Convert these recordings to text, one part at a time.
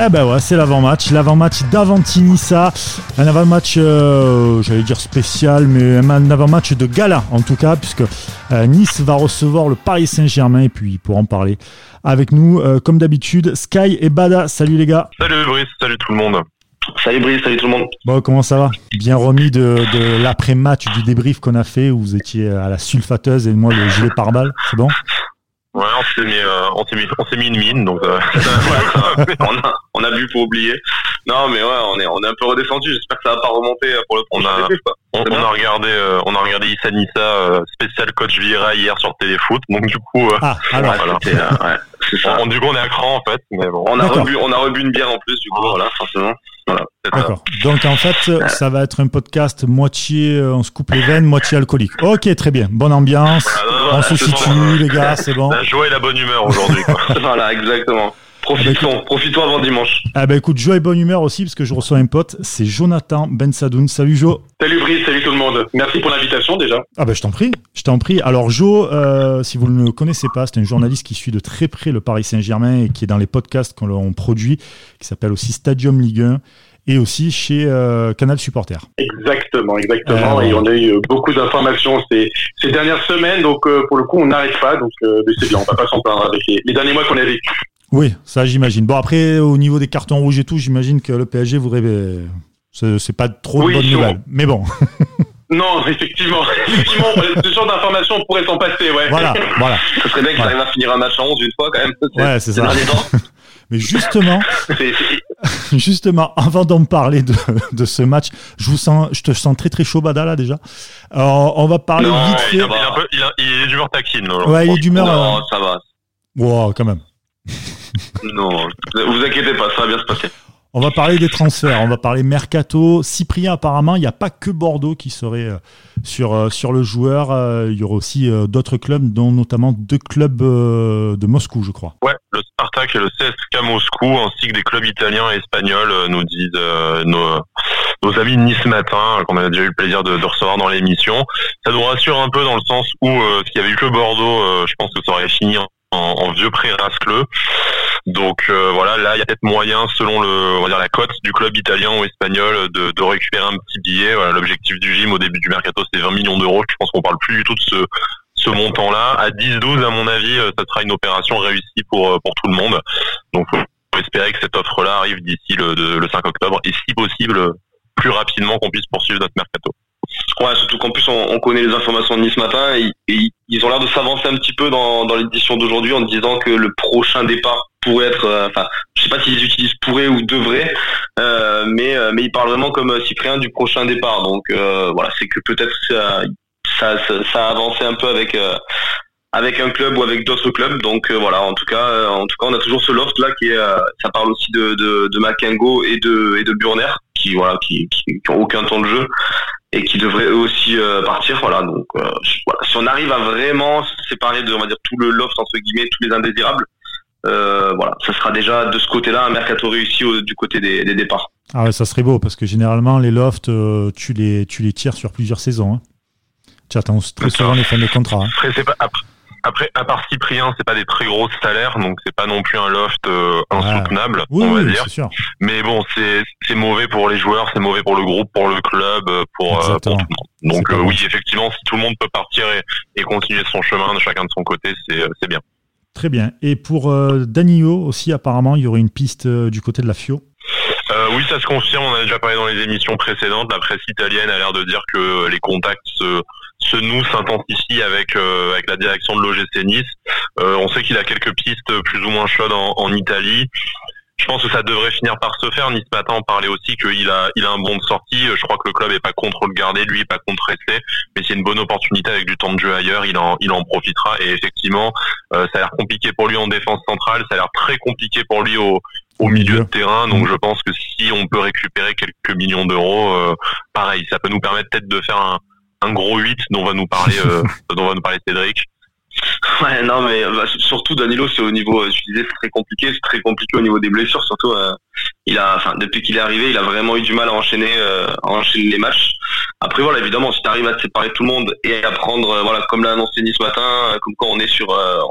Eh ben ouais, c'est l'avant-match, l'avant-match d'Avantinissa, un avant-match, euh, j'allais dire spécial, mais un avant-match de gala en tout cas, puisque euh, Nice va recevoir le Paris Saint-Germain. Et puis pour en parler avec nous, euh, comme d'habitude, Sky et Bada. Salut les gars. Salut Brice, salut tout le monde. Salut Brice, salut tout le monde. Bon, comment ça va? Bien remis de, de l'après-match du débrief qu'on a fait où vous étiez à la sulfateuse et moi le gilet pare-balles, c'est bon? Ouais, on s'est mis, euh, on s'est mis, on s'est mis une mine, donc euh, on, a, on a bu pour oublier. Non, mais ouais, on est, on est un peu redescendu. J'espère que ça va pas remonter pour le on a, on, on, a regardé, euh, on a regardé Issa Nissa euh, spécial coach Vira hier sur Téléfoot, donc du coup, euh, ah, alors, voilà. ouais, ça. On, du coup, on est à cran en fait, mais bon. On a rebu, on a rebu une bière en plus, du coup, voilà, forcément. Voilà. D'accord. Donc en fait, ça va être un podcast moitié on se coupe les veines, moitié alcoolique. Ok, très bien. Bonne ambiance. Voilà, on se situe, les gars, c'est bon. La joie et la bonne humeur aujourd'hui. voilà, exactement. Profitons, profitons avant dimanche. Ah bah écoute, joie et bonne humeur aussi parce que je reçois un pote, c'est Jonathan Ben Sadoun. Salut Jo. Salut Brice, salut tout le monde. Merci pour l'invitation déjà. Ah bah je t'en prie, je t'en prie. Alors Jo, euh, si vous ne le connaissez pas, c'est un journaliste qui suit de très près le Paris Saint-Germain et qui est dans les podcasts qu'on produit, qui s'appelle aussi Stadium Ligue 1 et aussi chez euh, Canal Supporter. Exactement, exactement. Euh, et on a eu beaucoup d'informations ces, ces, dernières semaines, donc euh, pour le coup on n'arrête pas, donc c'est bien, on va pas s'en plaindre avec les, les derniers mois qu'on a vécu. Oui, ça j'imagine. Bon après, au niveau des cartons rouges et tout, j'imagine que le PSG voudrait... C'est pas trop oui, de bonnes nouvelles, mais bon. Non, effectivement, effectivement, ce genre d'informations on pourrait s'en passer, ouais. Voilà, voilà. Ce serait bien qu'il voilà. à finir un match en 11 une fois quand même. Ouais, c'est ça. Mais justement, justement, avant d'en parler de, de, ce match, je vous sens, je te sens très très chaud, Bada là déjà. Alors, on va parler non, vite fait. Il, il, peu, il, a, il est d'humeur taquine. Ouais, il est d'humeur. Non, euh... ça va. Wow, quand même. Non, vous inquiétez pas, ça va bien se passer. On va parler des transferts, on va parler mercato. Cyprien, apparemment, il n'y a pas que Bordeaux qui serait euh, sur, euh, sur le joueur. Euh, il y aura aussi d'autres clubs, dont notamment deux clubs de Moscou, je crois. Ouais, le Spartak et le CSK Moscou, ainsi que des clubs italiens et espagnols, nous disent nos, nos, amis de Nice Matin, qu'on a déjà eu le plaisir de, de recevoir dans l'émission. Ça nous rassure un peu dans le sens où s'il y avait eu que Bordeaux, je pense que ça aurait fini en, en vieux pré rascleux. Donc euh, voilà, là il y a peut-être moyen, selon le, on va dire la cote du club italien ou espagnol, de, de récupérer un petit billet. Voilà, L'objectif du gym au début du mercato c'était 20 millions d'euros. Je pense qu'on parle plus du tout de ce, ce montant-là. À 10-12, à mon avis, ça sera une opération réussie pour pour tout le monde. Donc faut espérer que cette offre-là arrive d'ici le, le 5 octobre et si possible plus rapidement qu'on puisse poursuivre notre mercato. Ouais, surtout qu'en plus on, on, connaît les informations de Nice matin et, ils ont l'air de s'avancer un petit peu dans, dans l'édition d'aujourd'hui en disant que le prochain départ pourrait être, euh, enfin, je sais pas s'ils utilisent pourrait ou devrait, euh, mais euh, mais ils parlent vraiment comme Cyprien du prochain départ. Donc euh, voilà, c'est que peut-être ça, ça, ça, ça, a avancé un peu avec avec un club ou avec d'autres clubs. Donc voilà, en tout cas, en tout cas, on a toujours ce loft là qui est, ça parle aussi de de, de Makengo et de et de Burner qui voilà qui, qui, qui ont aucun temps de jeu et qui devraient eux aussi euh, partir. Voilà, donc euh, voilà. si on arrive à vraiment séparer de, on va dire, tout le loft entre guillemets, tous les indésirables, euh, voilà, ça sera déjà de ce côté-là un mercato réussi au, du côté des, des, départs. Ah ouais, ça serait beau parce que généralement les lofts, euh, tu les tu les tires sur plusieurs saisons. Hein. Tu attends très souvent les fins de contrat. Hein. Après, c'est pas, après, après, à part Cyprien, c'est pas des très gros salaires, donc c'est pas non plus un loft euh, insoutenable, ah. oui, on va oui, dire. Sûr. Mais bon, c'est c'est mauvais pour les joueurs, c'est mauvais pour le groupe, pour le club, pour, euh, pour tout le monde. Donc euh, oui, effectivement, si tout le monde peut partir et, et continuer son chemin de chacun de son côté, c'est c'est bien. Très bien. Et pour euh, Danilo aussi, apparemment, il y aurait une piste euh, du côté de la FIO. Euh, oui, ça se confirme. On a déjà parlé dans les émissions précédentes. La presse italienne a l'air de dire que les contacts se, se nouent, s'intensifient avec euh, avec la direction de l'OGC Nice. Euh, on sait qu'il a quelques pistes plus ou moins chaudes en, en, Italie. Je pense que ça devrait finir par se faire. Nice Matin en parlait aussi qu'il a il a un bon de sortie. Je crois que le club est pas contre le garder, lui est pas contre rester. Mais c'est une bonne opportunité avec du temps de jeu ailleurs, il en il en profitera. Et effectivement, euh, ça a l'air compliqué pour lui en défense centrale. Ça a l'air très compliqué pour lui au au milieu de terrain. Donc je pense que si on peut récupérer quelques millions d'euros, euh, pareil, ça peut nous permettre peut-être de faire un, un, gros 8 dont va nous parler euh, dont va nous parler Cédric. Ouais, non, mais bah, surtout Danilo, c'est au niveau, je disais, c'est très compliqué, c'est très compliqué au niveau des blessures. Surtout, euh, il a, enfin, depuis qu'il est arrivé, il a vraiment eu du mal à enchaîner, euh, à enchaîner les matchs. Après, voilà, évidemment, si tu arrives à te séparer tout le monde et à prendre, voilà, comme l'a annoncé Nice ce matin, comme quoi on est sur,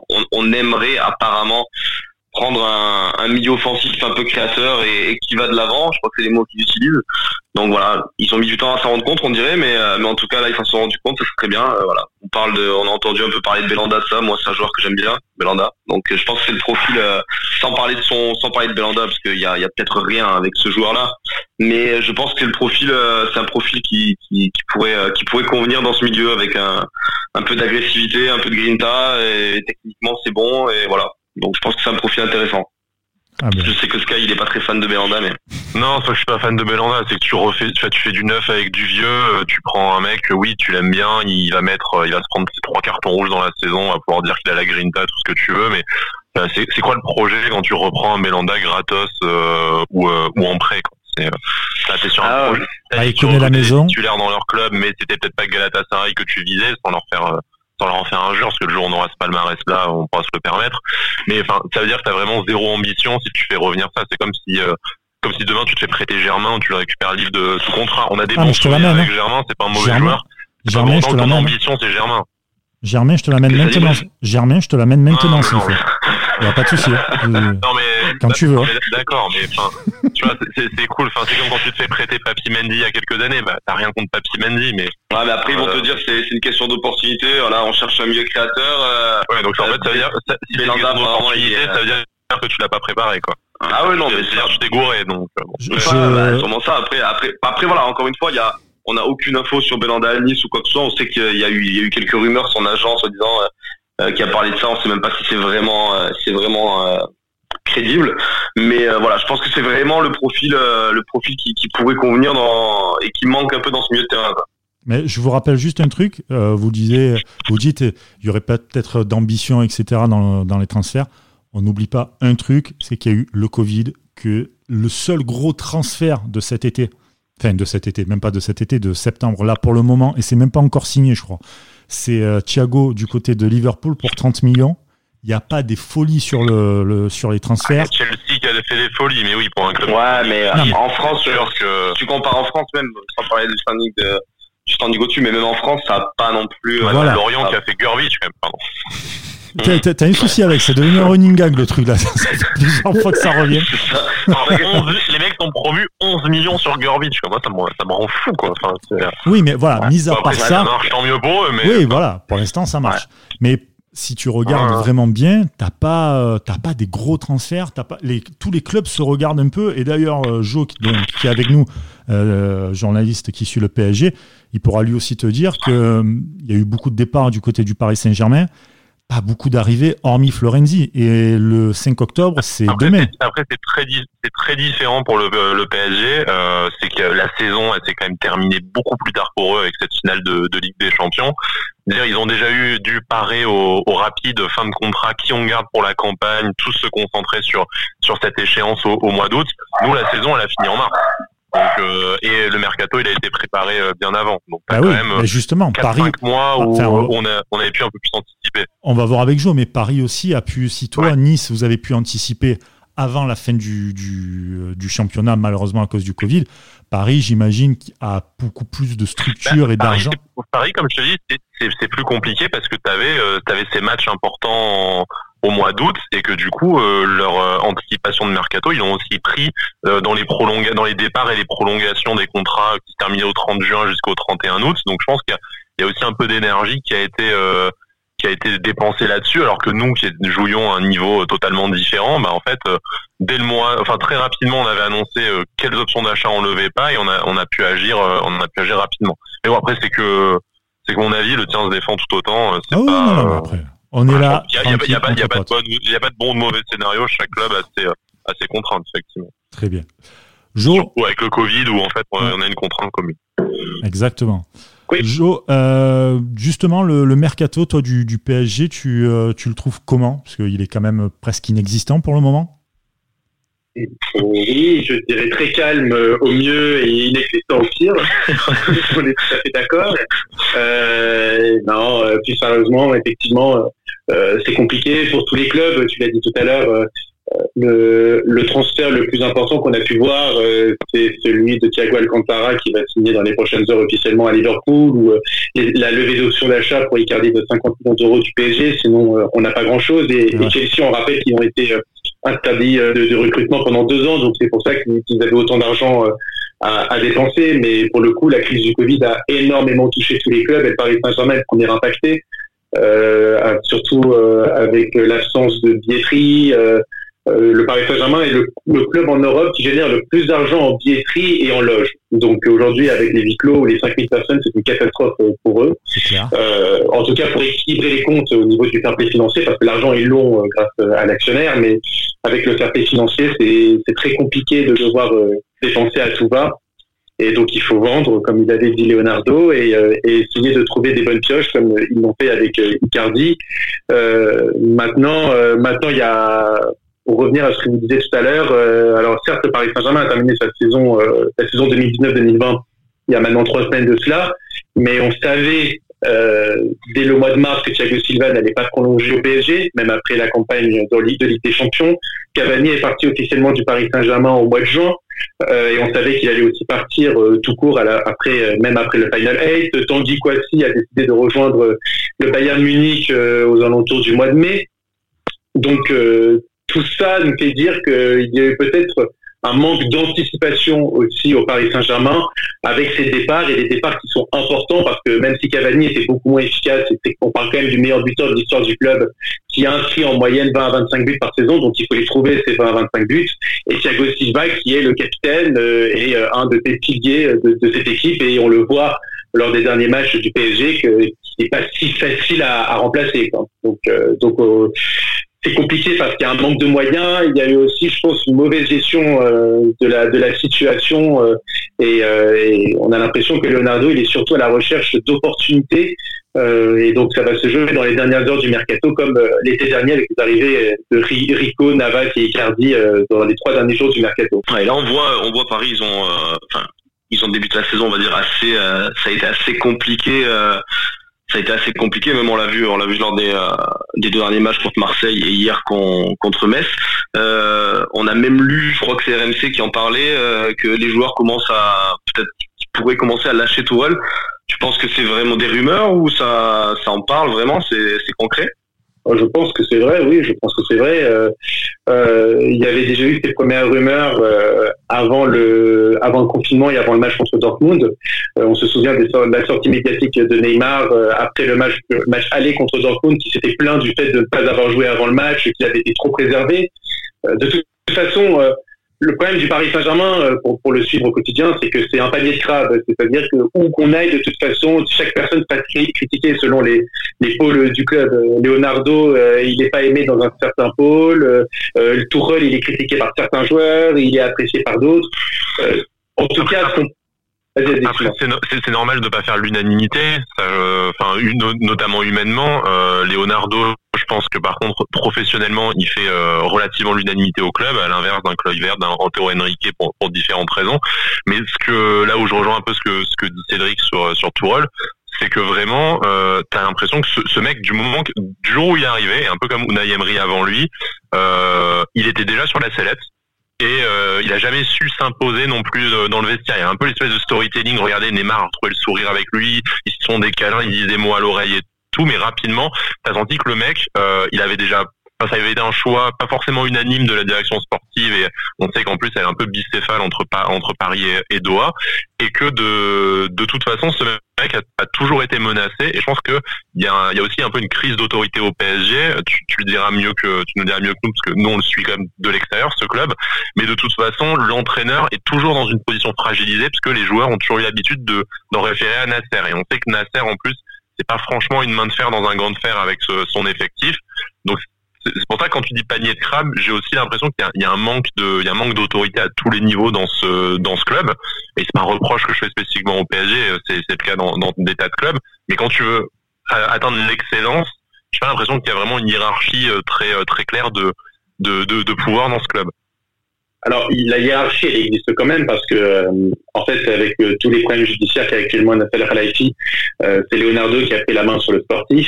on, on aimerait apparemment prendre un, un, milieu offensif un peu créateur et, qui va de l'avant. Je crois que c'est les mots qu'ils utilisent. Donc voilà, ils ont mis du temps à s'en rendre compte, on dirait, mais, euh, mais en tout cas là ils s'en sont rendus compte, ça serait bien. Euh, voilà, on parle de, on a entendu un peu parler de Belanda, ça. Moi c'est un joueur que j'aime bien, Belanda. Donc je pense que c'est le profil, euh, sans parler de son, sans parler de Belanda, parce qu'il y a, y a peut-être rien avec ce joueur-là, mais je pense que le profil, c'est un profil qui, qui, qui pourrait, qui pourrait convenir dans ce milieu avec un, un peu d'agressivité, un peu de grinta, et techniquement c'est bon, et voilà. Donc je pense que c'est un profil intéressant. Ah ben. Je sais que Sky il est pas très fan de Belanda mais non c'est que je suis pas fan de Belanda c'est que tu refais tu, fais du neuf avec du vieux euh, tu prends un mec oui tu l'aimes bien il va mettre euh, il va se prendre ses trois cartons rouges dans la saison on va pouvoir dire qu'il a la grinta tout ce que tu veux mais euh, c'est quoi le projet quand tu reprends un Belanda gratos ou, ou en prêt c'est euh, sur un ah, projet ah, la maison titulaire dans leur club mais c'était peut-être pas Galatasaray que tu visais sans leur faire sans leur en faire un jour, parce que le jour où on aura ce palmarès là, on pourra se le permettre. Mais enfin, ça veut dire que t'as vraiment zéro ambition si tu fais revenir ça. C'est comme si euh, comme si demain tu te fais prêter Germain tu le récupères livre de sous contrat. On a des ah, bons souvenirs avec hein. Germain, c'est pas un mauvais joueur. Germain, je te l'amène. ambition, c'est Germain. Germain, je te l'amène maintenant. Germain, je te l'amène maintenant s'il faut. Il n'y a pas de souci. Hein. Non, mais. Quand tu veux. Hein. D'accord, mais enfin, tu vois, c'est cool. Enfin, c'est comme quand tu te fais prêter Papy Mendy il y a quelques années. Bah, t'as rien contre Papy Mendy, mais. Ouais, mais après, ils vont te dire que c'est une question d'opportunité. Voilà, on cherche un milieu créateur. Euh, ouais, donc en fait, ça veut dire, ça, si c'est une opportunité, ça veut dire que tu l'as pas préparé, quoi. Ah ouais, non, mais c'est. Je t'ai gouré, donc. Bon. Je, sûrement ça. Après, après, après, voilà, encore une fois, il y a, on n'a aucune info sur Belanda à Nice ou quoi que ce soit. On sait qu'il y a eu, il y a eu quelques rumeurs, son agence en disant, euh, qui a parlé de ça. On sait même pas si c'est vraiment, euh, c'est vraiment euh, crédible. Mais voilà, je pense que c'est vraiment le profil, le profil qui, qui, pourrait convenir dans et qui manque un peu dans ce milieu de terrain. Mais je vous rappelle juste un truc. vous disiez, vous dites, il y aurait peut-être d'ambition, etc. Dans, dans les transferts. On n'oublie pas un truc, c'est qu'il y a eu le Covid, que le seul gros transfert de cet été, enfin de cet été, même pas de cet été, de septembre, là pour le moment, et c'est même pas encore signé, je crois c'est euh, Thiago du côté de Liverpool pour 30 millions. Il n'y a pas des folies sur, le, sur les transferts. Ah, Chelsea qui a fait des folies, mais oui, pour un club. Ouais, mais euh, en France, que... tu compares en France même, sans parler du standing de, du standing au-dessus, mais même en France, ça n'a pas non plus. Euh, Lorient qui a fait Gurvich, même, pardon. T'as un souci avec, c'est devenu un running gag le truc là. Ça fait plusieurs fois que ça revient. les mecs ont promu 11 millions sur Gurbich. Moi, ça me, ça me rend fou quoi. Enfin, oui, mais voilà, mis à part ça. Ça marche tant mieux pour eux. Mais... Oui, voilà, pour l'instant ça marche. Mais si tu regardes vraiment bien, t'as pas, euh, pas des gros transferts. As pas, les, tous les clubs se regardent un peu. Et d'ailleurs, euh, Joe, qui, qui, est avec nous, euh, journaliste qui suit le PSG, il pourra lui aussi te dire qu'il euh, y a eu beaucoup de départs du côté du Paris Saint-Germain pas beaucoup d'arrivées, hormis Florenzi. Et le 5 octobre, c'est demain. Après, c'est très, c'est très différent pour le, le PSG. Euh, c'est que la saison, elle s'est quand même terminée beaucoup plus tard pour eux avec cette finale de, de Ligue des Champions. Ils ont déjà eu dû parer au, au, rapide fin de contrat, qui on garde pour la campagne, tous se concentrer sur sur cette échéance au, au mois d'août. Nous, la saison, elle a fini en mars. Donc, euh, et le mercato, il a été préparé euh, bien avant. Donc, bah quand même justement, 4, Paris, 5 mois où on, a, on avait pu un peu plus anticiper. On va voir avec Joe, mais Paris aussi a pu, si toi, Nice, vous avez pu anticiper avant la fin du, du, euh, du, championnat, malheureusement à cause du Covid, Paris, j'imagine, a beaucoup plus de structure bah, et d'argent. Paris, comme je te dis, c'est plus compliqué parce que tu avais, euh, avais, ces matchs importants au mois d'août et que du coup euh, leur euh, anticipation de mercato ils ont aussi pris euh, dans les prolonga dans les départs et les prolongations des contrats qui se terminaient au 30 juin jusqu'au 31 août. Donc je pense qu'il y, a aussi un peu d'énergie qui a été qui a été dépensée là-dessus alors que nous qui jouions à un niveau totalement différent bah en fait dès le mois enfin très rapidement on avait annoncé quelles options d'achat on levait pas et on a on a pu agir on a pu agir rapidement. Mais bon après c'est que c'est que mon avis le tien se défend tout autant c'est ah pas non, non, après on est là. Il n'y a, pas de bon ou de mauvais scénario. Chaque club a ses, a ses contraintes, effectivement. Très bien. Jo. Ou avec le Covid, où en fait, on a une contrainte commune. Exactement. Oui. Jo, euh, justement, le, le, mercato, toi, du, du PSG, tu, euh, tu le trouves comment? Parce qu'il est quand même presque inexistant pour le moment. Oui, je dirais très calme euh, au mieux et inexistant au pire. On est tout à fait d'accord. Euh, non, euh, plus sérieusement, effectivement, euh, c'est compliqué pour tous les clubs. Tu l'as dit tout à l'heure. Euh, le, le, transfert le plus important qu'on a pu voir, c'est celui de Thiago Alcantara qui va signer dans les prochaines heures officiellement à Liverpool, ou la levée d'option d'achat pour Icardi de 50 millions d'euros du PSG. Sinon, on n'a pas grand-chose. Et, et, Chelsea, on rappelle qu'ils ont été interdit de, recrutement pendant deux ans, donc c'est pour ça qu'ils avaient autant d'argent à, dépenser. Mais pour le coup, la crise du Covid a énormément touché tous les clubs et Paris Saint-Germain est le premier impacté, surtout avec l'absence de billetterie. Euh, le Paris Saint-Germain est le, club en Europe qui génère le plus d'argent en billetterie et en loge. Donc aujourd'hui, avec les huis clos ou les 5000 personnes, c'est une catastrophe euh, pour eux. Euh, en tout cas, pour équilibrer les comptes au niveau du fair play financier, parce que l'argent est long grâce à l'actionnaire, mais avec le fair play financier, c'est très compliqué de devoir dépenser à tout va. Et donc il faut vendre, comme il avait dit Leonardo, et, et essayer de trouver des bonnes pioches, comme ils l'ont fait avec Icardi. maintenant, maintenant il y a pour revenir à ce que vous disiez tout à l'heure, euh, alors certes, Paris Saint-Germain a terminé sa saison, euh, la saison 2019-2020 il y a maintenant trois semaines de cela, mais on savait euh, dès le mois de mars que Thiago Silva n'allait pas prolonger au PSG, même après la campagne de Ligue des Champions. Cavani est parti officiellement du Paris Saint-Germain au mois de juin, et on savait qu'il allait aussi partir tout court après, même après le Final 8. Tanguy Kouassi a décidé de rejoindre le Bayern Munich aux alentours du mois de mai. Donc tout ça nous fait dire qu'il y avait peut-être un manque d'anticipation aussi au Paris Saint-Germain avec ces départs et des départs qui sont importants parce que même si Cavani était beaucoup moins efficace, on parle quand même du meilleur buteur de l'histoire du club qui inscrit en moyenne 20 à 25 buts par saison, donc il faut les trouver ces 20 à 25 buts. Et Thiago Silva qui est le capitaine euh, et euh, un de piliers de, cette équipe et on le voit lors des derniers matchs du PSG que n'est pas si facile à, remplacer. Donc, euh, donc c'est compliqué parce qu'il y a un manque de moyens. Il y a eu aussi, je pense, une mauvaise gestion euh, de la de la situation euh, euh, et, on a l'impression que Leonardo il est surtout à la recherche d'opportunités et donc ça va se jouer dans les dernières heures du mercato comme l'été dernier avec l'arrivée de Rico, Navas et Icardi dans les trois derniers jours du mercato. et là on voit on voit Paris ils ont ils ont débuté la saison on va dire assez ça a été assez compliqué ça a été assez compliqué. Même on l'a vu, on l'a vu lors des, euh, des deux derniers matchs contre Marseille et hier contre Metz. Euh, on a même lu, je crois que c'est RMC qui en parlait, euh, que les joueurs commencent à peut-être pourraient commencer à lâcher Tourelle. Tu penses que c'est vraiment des rumeurs ou ça, ça en parle vraiment C'est concret? Je pense que c'est vrai, oui, je pense que c'est vrai. Euh, euh, il y avait déjà eu ces premières rumeurs euh, avant le avant le confinement et avant le match contre Dortmund. on se souvient de la sortie médiatique de Neymar après le match match aller contre Dortmund, qui s'était plaint du fait de ne pas avoir joué avant le match, qu'il avait été trop préservé. de toute façon le problème du Paris Saint-Germain, euh, pour, pour, le suivre au quotidien, c'est que c'est un panier de crabes. C'est-à-dire que où qu'on aille, de toute façon, chaque personne sera critiquée selon les, les pôles du club. Euh, Leonardo, euh, il n'est pas aimé dans un certain pôle. le Tourelle, il est critiqué par certains joueurs. Il est apprécié par d'autres. en tout cas, après, c'est normal de pas faire l'unanimité, enfin, notamment humainement. Euh, Leonardo, je pense que par contre, professionnellement, il fait euh, relativement l'unanimité au club, à l'inverse d'un Chloé Vert, d'un Antero Henrique pour, pour différentes raisons. Mais ce que là où je rejoins un peu ce que ce que dit Cédric sur sur Tourelle, c'est que vraiment, euh, t'as l'impression que ce, mec, du moment du jour où il est arrivé, un peu comme Unai Emery avant lui, euh, il était déjà sur la sellette et il a jamais su s'imposer non plus dans le vestiaire. Il y a un peu l'espèce de storytelling. Regardez, Neymar a trouvé le sourire avec lui, ils se sont des câlins, ils disent des mots à l'oreille et tout, mais rapidement, t'as senti que le mec, euh, il avait déjà ça avait été un choix pas forcément unanime de la direction sportive et on sait qu'en plus elle est un peu bicéphale entre Paris et, Doha et que de de toute façon ce mec a, toujours été menacé et je pense que il y a aussi un peu une crise d'autorité au PSG tu, tu le diras mieux que tu nous diras mieux que nous parce que nous on le suit quand même de l'extérieur ce club. Mais de toute façon l'entraîneur est toujours dans une position fragilisée parce que les joueurs ont toujours eu l'habitude de d'en référer à Nasser et on sait que Nasser en plus c'est pas franchement une main de fer dans un gant de fer avec son effectif donc c'est pour ça que quand tu dis panier de crabe, j'ai aussi l'impression qu'il y, a un manque de, il y a un manque d'autorité à tous les niveaux dans ce dans ce club. Et c'est pas un reproche que je fais spécifiquement au PSG, c'est le cas dans, des tas de clubs. Mais quand tu veux atteindre l'excellence, j'ai l'impression qu'il y a vraiment une hiérarchie euh, très euh, très claire de, de, de pouvoir dans ce club. Alors, la hiérarchie, elle existe quand même parce que, euh, en fait, avec tous les problèmes judiciaires qu'a actuellement Natal Khalifi, euh, c'est Leonardo qui a pris la main sur le sportif.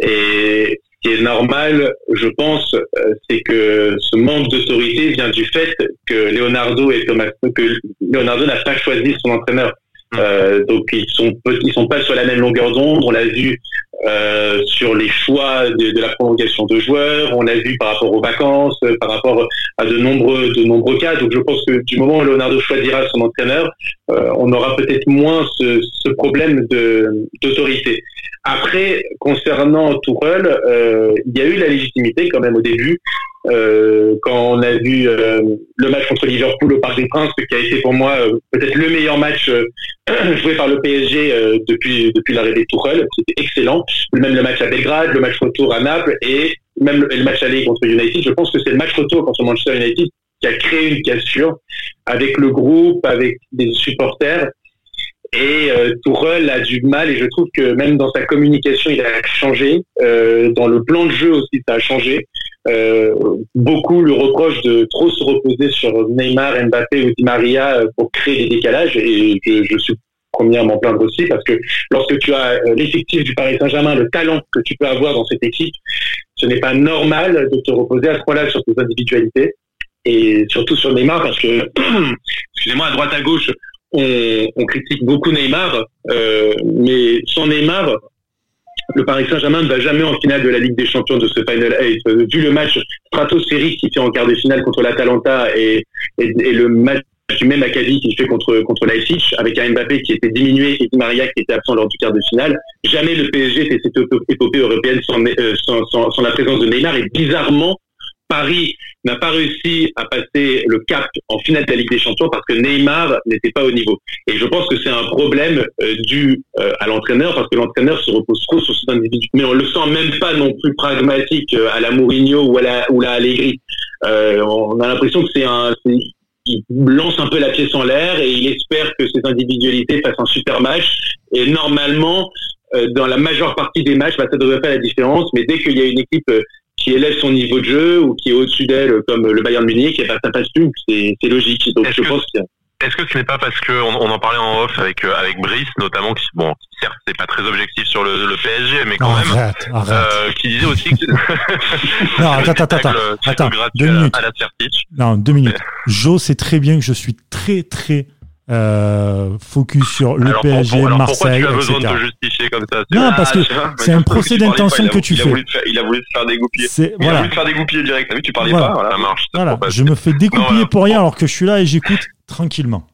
Et qui est normal, je pense, euh, c'est que ce manque d'autorité vient du fait que Leonardo et Thomas, que Leonardo n'a pas choisi son entraîneur. Euh, donc ils sont ils sont pas sur la même longueur d'onde. On l'a vu euh, sur les choix de, la prolongation de joueurs. On l'a vu par rapport aux vacances, euh, par rapport à de nombreux de nombreux cas. Donc je pense que du moment où Leonardo choisira son entraîneur, euh, on aura peut-être moins ce, problème d'autorité. Après, concernant Tourelle, euh, il y a eu la légitimité quand même au début. Euh, quand on a vu euh, le match contre Liverpool au Parc des Princes, qui a été pour moi euh, peut-être le meilleur match euh, joué par le PSG euh, depuis depuis l'arrivée de Tourelle, c'était excellent. Même le match à Belgrade, le match retour à Naples et même le, le match aller contre United. Je pense que c'est le match retour contre Manchester United qui a créé une cassure avec le groupe, avec des supporters. Et euh, Tourelle a du mal, et je trouve que même dans sa communication, il a changé. Euh, dans le plan de jeu aussi, ça a changé. Euh, beaucoup le reprochent de trop se reposer sur Neymar, Mbappé ou Di Maria euh, pour créer des décalages, et je, je suis premier à m'en plaindre aussi, parce que lorsque tu as l'effectif du Paris Saint-Germain, le talent que tu peux avoir dans cette équipe, ce n'est pas normal de te reposer à ce point-là sur tes individualités et surtout sur Neymar parce que, excusez-moi, à droite à gauche, on, critique beaucoup Neymar, euh, mais sans Neymar, le Paris Saint-Germain ne va jamais en finale de la Ligue des Champions de ce Final 8. Euh, vu le match stratosphérique qu'il fait en quart de finale contre l'Atalanta et, et, le match du même Acadie qu'il fait contre contre Leipzig, avec un Mbappé qui était diminué et Maria qui était absent lors du quart de finale, jamais le PSG fait cette épopée européenne euh, sans, sans, sans la présence de Neymar. Et bizarrement, Paris n'a pas réussi à passer le cap en finale de la Ligue des Champions parce que Neymar n'était pas au niveau. Et je pense que c'est un problème euh, dû euh, à l'entraîneur parce que l'entraîneur se repose trop sur cet individu. Mais on le sent même pas non plus pragmatique euh, à la Mourinho ou à la, ou on a l'impression que c'est un, il lance un peu la pièce en l'air et il espère que ces individualités fassent un super match. Et normalement, dans la majeure partie des matchs, bah, ça devrait faire la différence. Mais dès qu'il y a une équipe qui élève son niveau de jeu ou qui est au-dessus d'elle, comme le Bayern Munich, et ben, ça passe plus. C'est logique. Donc je pense que est-ce que ce n'est pas parce que on, on, en parlait en off avec avec Brice notamment qui bon certes c'est pas très objectif sur le, le PSG mais quand non, même arrête, arrête. Euh, qui disait aussi que non attends attends attends attends deux minutes à la non deux minutes Joe sait très bien que je suis très très euh, focus sur le alors, PSG, pour, alors Marseille, tu as etc. besoin de te justifier comme ça Non, parce que c'est un procès d'intention que tu il fais. faire- il a voulu te faire dégoupiller. C'est- Il a voilà. voulu te faire dégoupiller direct. T'as vu, tu parlais Voilà. pas. Voilà. ça marche ça Voilà, je me fais découpiller Non, voilà. pour rien alors que je suis là et j'écoute tranquillement.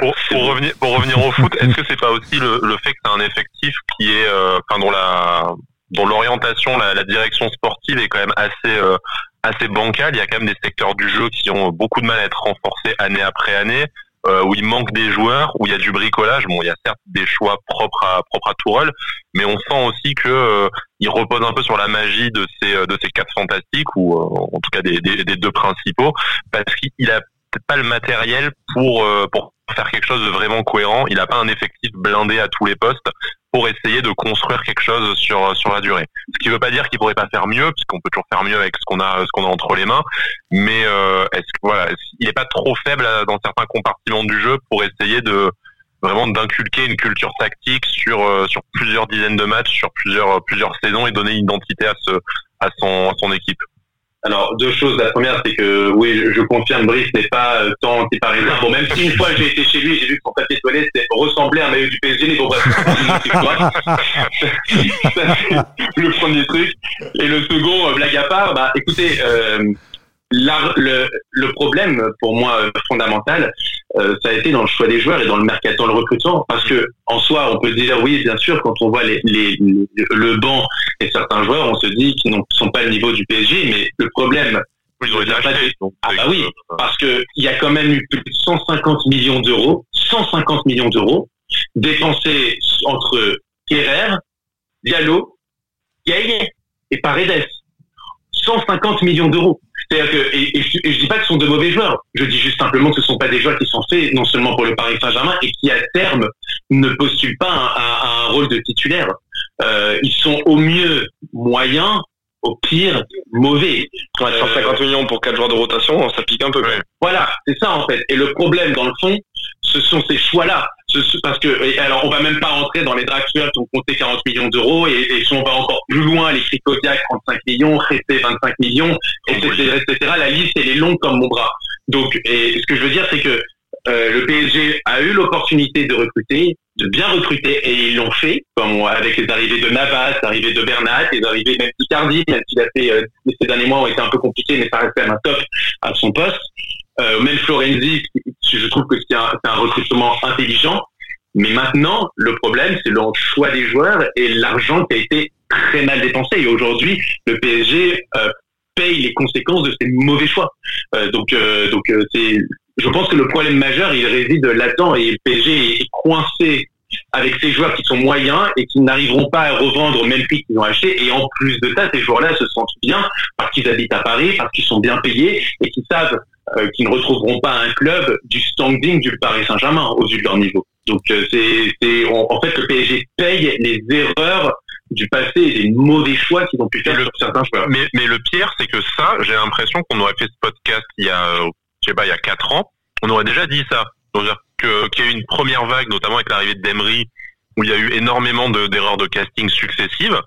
Pour, pour revenir pour revenir au foot, est-ce que c'est pas aussi le, le fait que c'est un effectif qui est euh, enfin dont la dont l'orientation, la, la direction sportive est quand même assez euh, assez bancale? Il y a quand même des secteurs du jeu qui ont beaucoup de mal à être renforcés année après année, euh, où il manque des joueurs, où il y a du bricolage. Bon, il y a certes des choix propres à propres à Tourelle, mais on sent aussi que euh, il repose un peu sur la magie de ces euh, de ces quatre fantastiques ou euh, en tout cas des, des, des deux principaux, parce qu'il a pas le matériel pour euh, pour faire quelque chose de vraiment cohérent. Il n'a pas un effectif blindé à tous les postes pour essayer de construire quelque chose sur sur la durée. Ce qui veut pas dire qu'il pourrait pas faire mieux, puisqu'on peut toujours faire mieux avec ce qu'on a ce qu'on a entre les mains. Mais euh, est-ce que voilà, il n'est pas trop faible à- dans certains compartiments du jeu pour essayer de vraiment d'inculquer une culture tactique sur euh, sur plusieurs dizaines de matchs, sur plusieurs plusieurs saisons et donner une identité à ce à son à son équipe? Alors, deux choses. La première, c'est que, oui, je, je confirme, Brice n'est pas euh, tant anti-parisien. Bon, même si une fois j'ai été chez lui, j'ai vu que son papier toilette ressemblait à un maillot du PSG, mais bon, bref. le premier truc. Et le second, euh, blague à part, bah, écoutez, euh, la- le, le problème, pour moi, fondamental, euh, ça a été dans le choix des joueurs et dans le mercato, le recrutement. Parce que, en soi, on peut dire, oui, bien sûr, quand on voit les, les, les- le banc et certains joueurs, on se dit qu'ils n'ont- sont pas le niveau du PSG, mais le problème, Ils ont été achetés. donc Ah bah oui. euh, parce que il y a quand même eu plus de 150 millions d'euros, 150 millions d'euros dépensés entre Kerrer, Diallo, Gay et Paredes. 150 millions d'euros. C'est-à-dire que, et, et je, et je dis pas que ce sont de mauvais joueurs. Je dis juste simplement que ce sont pas des joueurs qui sont faits non seulement pour le Paris Saint-Germain et qui à terme ne postulent pas à, à- à un rôle de titulaire. Euh, ils sont au mieux moyens, au pire mauvais. Ouais, 150 millions pour 4 joueurs de rotation, ça pique un peu. Ouais. Voilà, c'est ça en fait. Et le problème, dans le fond, ce sont ces choix-là. Ce- ce- parce que, alors, on va même pas rentrer dans les Draxler qui ont compté 40 millions d'euros, et, si on va encore plus loin, les Krikoviak 35 millions, Resté 25 millions, etc., etc. La liste, elle est longue comme mon bras. Donc, et ce que je veux dire, c'est que euh, le PSG a eu l'opportunité de recruter, de bien recruter, et ils l'ont fait, comme avec les arrivées de Navas, l'arrivée de Bernat, les arrivées même d'Icardi, même s'il a fait, euh, ces derniers mois ont été un peu compliqués, mais ça reste quand même un top à son poste. Euh, même Florenzi, je trouve que c'est un, recrutement intelligent. Mais maintenant, le problème, c'est le choix des joueurs et l'argent qui a été très mal dépensé. Et aujourd'hui, le PSG euh, paye les conséquences de ces mauvais choix. Euh, donc, euh, donc c'est, je pense que le problème majeur, il réside là-dedans et le PSG est coincé avec ces joueurs qui sont moyens et qui n'arriveront pas à revendre au même prix qu'ils ont acheté. Et en plus de ça, ces joueurs-là se sentent bien parce qu'ils habitent à Paris, parce qu'ils sont bien payés et qu'ils savent euh, qu'ils ne retrouveront pas un club du standing du Paris Saint-Germain au vu de leur niveau. Donc euh, c'est, en fait le PSG paye les erreurs du passé et des mauvais choix qu'ils ont pu faire sur certains joueurs. Mais, mais le pire, c'est que ça, j'ai l'impression qu'on aurait fait ce podcast il y a, euh, je sais pas, il y a quatre ans, on aurait déjà dit ça. C'est-à-dire qu'il y a eu une première vague, notamment avec l'arrivée de Demery, où il y a eu énormément d'erreurs de, casting successives.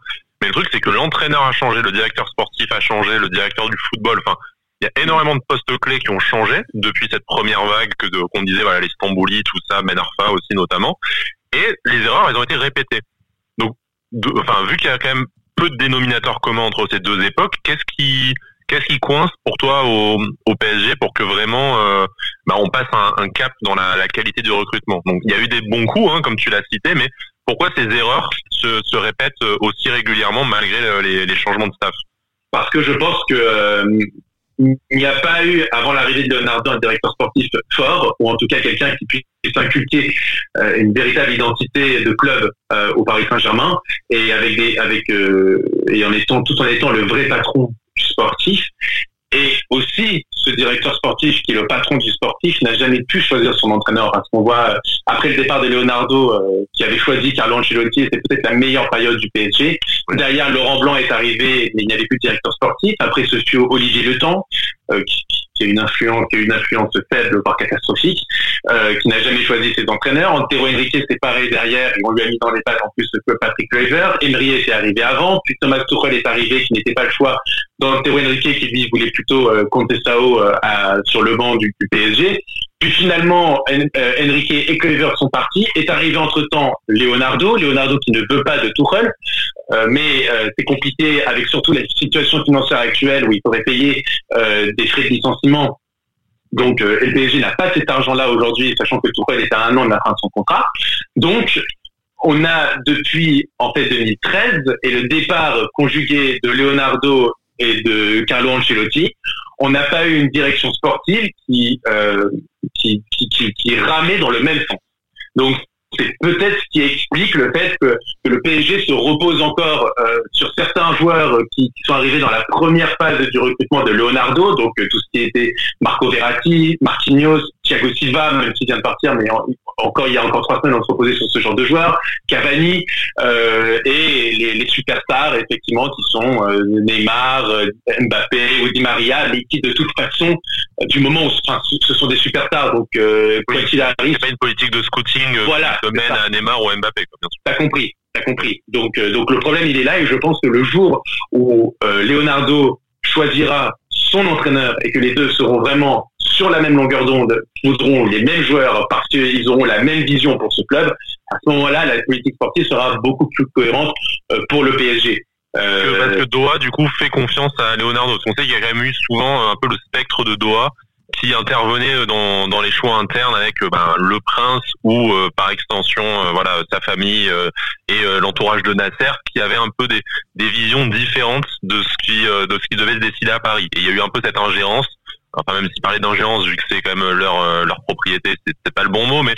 Mais le truc, c'est que l'entraîneur a changé, le directeur sportif a changé, le directeur du football, enfin, il y a énormément de postes clés qui ont changé depuis cette première vague que qu'on disait voilà les Stambouli, tout ça, Ben Arfa aussi notamment. Et les erreurs, elles ont été répétées. Donc, enfin, vu qu'il y a quand même peu de dénominateurs communs entre ces deux époques, qu'est-ce qui qu'est-ce qui coince pour toi au, PSG pour que vraiment euh, bah, on passe un, cap dans la, qualité du recrutement? Donc, il y a eu des bons coups, hein, comme tu l'as cité, mais pourquoi ces erreurs se, se répètent aussi régulièrement malgré les, les changements de staff? Parce que je pense que euh, il n'y a pas eu, avant l'arrivée de Leonardo, un directeur sportif fort, ou en tout cas quelqu'un qui puisse inculquer euh, une véritable identité de club euh, au Paris Saint-Germain, et avec des, avec, euh, et en étant, tout en étant le vrai patron sportif. Et aussi, ce directeur sportif, qui est le patron du sportif, n'a jamais pu choisir son entraîneur. Parce qu'on voit, après le départ de Leonardo, qui avait choisi Carlo Ancelotti, c'était peut-être la meilleure période du PSG. Derrière, Laurent Blanc est arrivé, mais il n'y avait plus de directeur sportif. Après, ce fut Olivier Le Temps, euh, qui, qui, a une influence, qui a une influence faible, voire catastrophique, euh, qui n'a jamais choisi ses entraîneurs. Antero Henrique s'est paré derrière, et on lui a mis dans les pattes en plus que Patrick Kluivert. Emery était arrivé avant, puis Thomas Tuchel est arrivé, qui n'était pas le choix d'Antero Henrique, qui lui voulait plutôt euh, Contessao euh, sur le banc du PSG. Puis finalement, euh, Enrique et Kluivert sont partis. Est arrivé entre-temps Leonardo, Leonardo qui ne veut pas de Tuchel, euh, mais euh, c'est compliqué avec surtout la situation financière actuelle où il faudrait payer des frais de licenciement. Donc euh, le PSG n'a pas cet argent-là aujourd'hui, sachant que Tuchel est à un an de la fin de son contrat. Donc on a depuis en fait 2013 et le départ conjugué de Leonardo et de Carlo Ancelotti, on n'a pas eu une direction sportive qui, euh, qui, ramait dans le même sens. Donc c'est peut-être ce qui explique le fait que, le PSG se repose encore euh, sur certains joueurs qui, qui, sont arrivés dans la première phase du recrutement de Leonardo, donc euh, tout ce qui était Marco Verratti, Marquinhos, Thiago Silva, même s'il vient de partir, mais en, encore il y a encore trois semaines, on se reposait sur ce genre de joueurs, Cavani euh, et les, les, superstars effectivement qui sont euh, Neymar, euh, Mbappé ou Di Maria, mais qui de toute façon, du moment où enfin, ce sont des superstars, donc oui, quoi qu'il arrive, c'est pas une politique de scouting voilà, qui mène à Neymar ou Mbappé. T'as compris. T'as compris. Donc, euh, donc le problème il est là et je pense que le jour où euh, Leonardo choisira son entraîneur et que les deux seront vraiment sur la même longueur d'onde, voudront les mêmes joueurs parce qu'ils auront la même vision pour ce club, à ce moment-là, la politique sportive sera beaucoup plus cohérente euh, pour le PSG. Euh... Parce que Doha, du coup, fait confiance à Leonardo. On sait qu'il y a quand même eu souvent un peu le spectre de Doha qui intervenait dans, dans les choix internes avec ben, le prince ou euh, par extension euh, voilà sa famille euh, et l'entourage de Nasser qui avait un peu des, des visions différentes de ce qui de ce qui devait se décider à Paris et il y a eu un peu cette ingérence enfin même si parler d'ingérence vu que c'est quand même leur leur propriété c'est pas le bon mot mais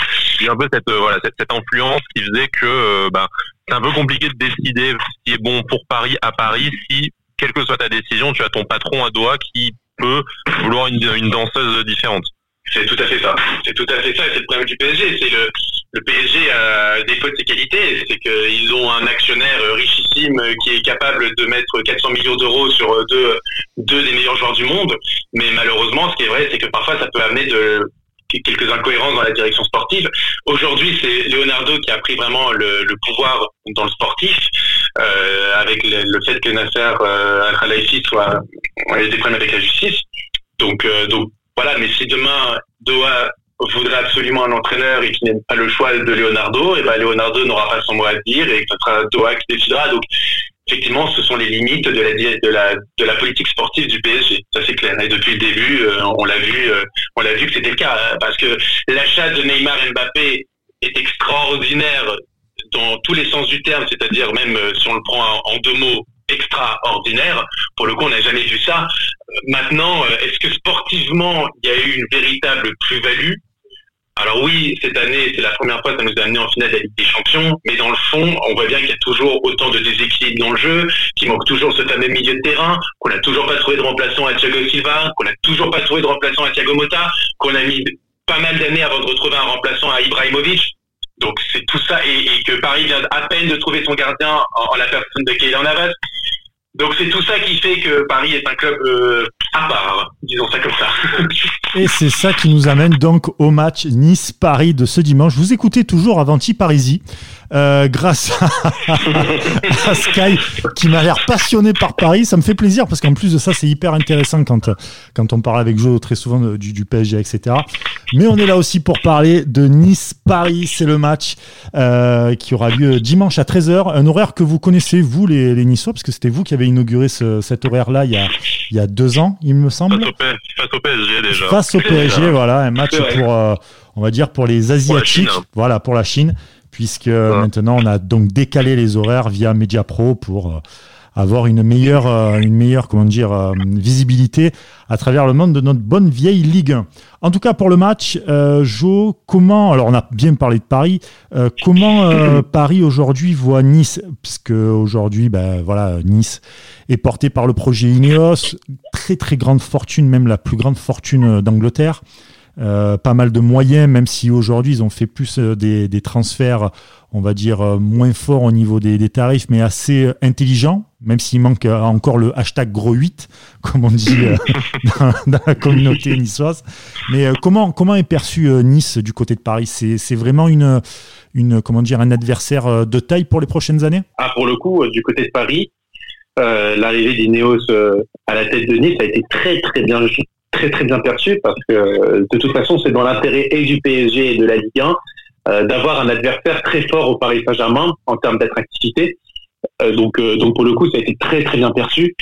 a un peu cette voilà cette, influence qui faisait que ben, c'est un peu compliqué de décider ce qui est bon pour Paris à Paris si quelle que soit ta décision tu as ton patron à Doha qui peut vouloir une, une danseuse différente. C'est tout à fait ça. C'est tout à fait ça. C'est le problème du PSG. C'est le, le PSG a défaut de ses qualités. C'est qu'ils ont un actionnaire richissime qui est capable de mettre 400 millions d'euros sur deux, deux des meilleurs joueurs du monde. Mais malheureusement, ce qui est vrai, c'est que parfois ça peut amener de quelques incohérences dans la direction sportive. Aujourd'hui, c'est Leonardo qui a pris vraiment le, le pouvoir dans le sportif, euh, avec le, fait que Nasser euh, Al-Khelaifi soit ait des problèmes avec la justice. Donc, euh, donc voilà. Mais si demain Doha voudrait absolument un entraîneur et qui n'aime pas le choix de Leonardo, et ben Leonardo n'aura pas son mot à dire et ce sera Doha qui décidera. Donc effectivement, ce sont les limites de la, de la, de la politique sportive du PSG. Ça, c'est clair. Et depuis le début, euh, on l'a vu, euh, on l'a vu que c'était le cas. Hein, parce que l'achat de Neymar et Mbappé est extraordinaire dans tous les sens du terme, c'est-à-dire même euh, si on le prend en, deux mots, extraordinaire. Pour le coup, on n'a jamais vu ça. Maintenant, est-ce que sportivement, il y a eu une véritable plus-value? Alors oui, cette année, c'est la première fois que ça nous a amené en finale de la Ligue des Champions, mais dans le fond, on voit bien qu'il y a toujours autant de déséquilibre dans le jeu, qu'il manque toujours ce fameux milieu de terrain, qu'on n'a toujours pas trouvé de remplaçant à Thiago Silva, qu'on n'a toujours pas trouvé de remplaçant à Thiago Motta, qu'on a mis pas mal d'années avant de retrouver un remplaçant à Ibrahimovic. Donc c'est tout ça, et, que Paris vient à peine de trouver son gardien en, la personne de Kylian Navas. Donc c'est tout ça qui fait que Paris est un club euh, à part, disons ça comme ça. Et c'est ça qui nous amène donc au match Nice-Paris de ce dimanche. Vous écoutez toujours Avanti Parisi. Euh, grâce à, Sky qui m'a l'air passionné par Paris. Ça me fait plaisir parce qu'en plus de ça, c'est hyper intéressant quand, quand on parle avec Joe très souvent du, du, PSG, etc. Mais on est là aussi pour parler de Nice-Paris. C'est le match euh, qui aura lieu dimanche à 13h. Un horaire que vous connaissez, vous, les, les Niçois, parce que c'était vous qui avez inauguré ce, cet horaire-là il y, a, il y a deux ans, il me semble. Face au, PSG déjà. Face au PSG, voilà. Un match pour, euh, on va dire, pour les Asiatiques. Hein. Voilà, pour la Chine puisque maintenant on a donc décalé les horaires via Media Pro pour euh, avoir une meilleure, euh, une meilleure comment dire, euh, visibilité à travers le monde de notre bonne vieille Ligue 1. En tout cas pour le match, euh, Jo, comment, alors on a bien parlé de Paris, comment Paris aujourd'hui voit Nice, puisque aujourd'hui, ben voilà, Nice est porté par le projet Ineos, très très grande fortune, même la plus grande fortune d'Angleterre. Euh, pas mal de moyens, même si aujourd'hui ils ont fait plus euh, des, des, transferts, on va dire, euh, moins forts au niveau des, des tarifs, mais assez intelligents, même s'il manque encore le hashtag gros 8, comme on dit dans, dans, la communauté niçoise. Mais comment, comment est perçu Nice du côté de Paris? C'est vraiment une, une, comment dire, un adversaire de taille pour les prochaines années? Ah, pour le coup, du côté de Paris, euh, l'arrivée d'Ineos à la tête de Nice a été très très bien très très bien perçu parce que de toute façon c'est dans l'intérêt et du PSG et de la Ligue 1 euh, d'avoir un adversaire très fort au Paris Saint-Germain en termes d'attractivité. Euh, donc euh, donc pour le coup ça a été très très bien perçu.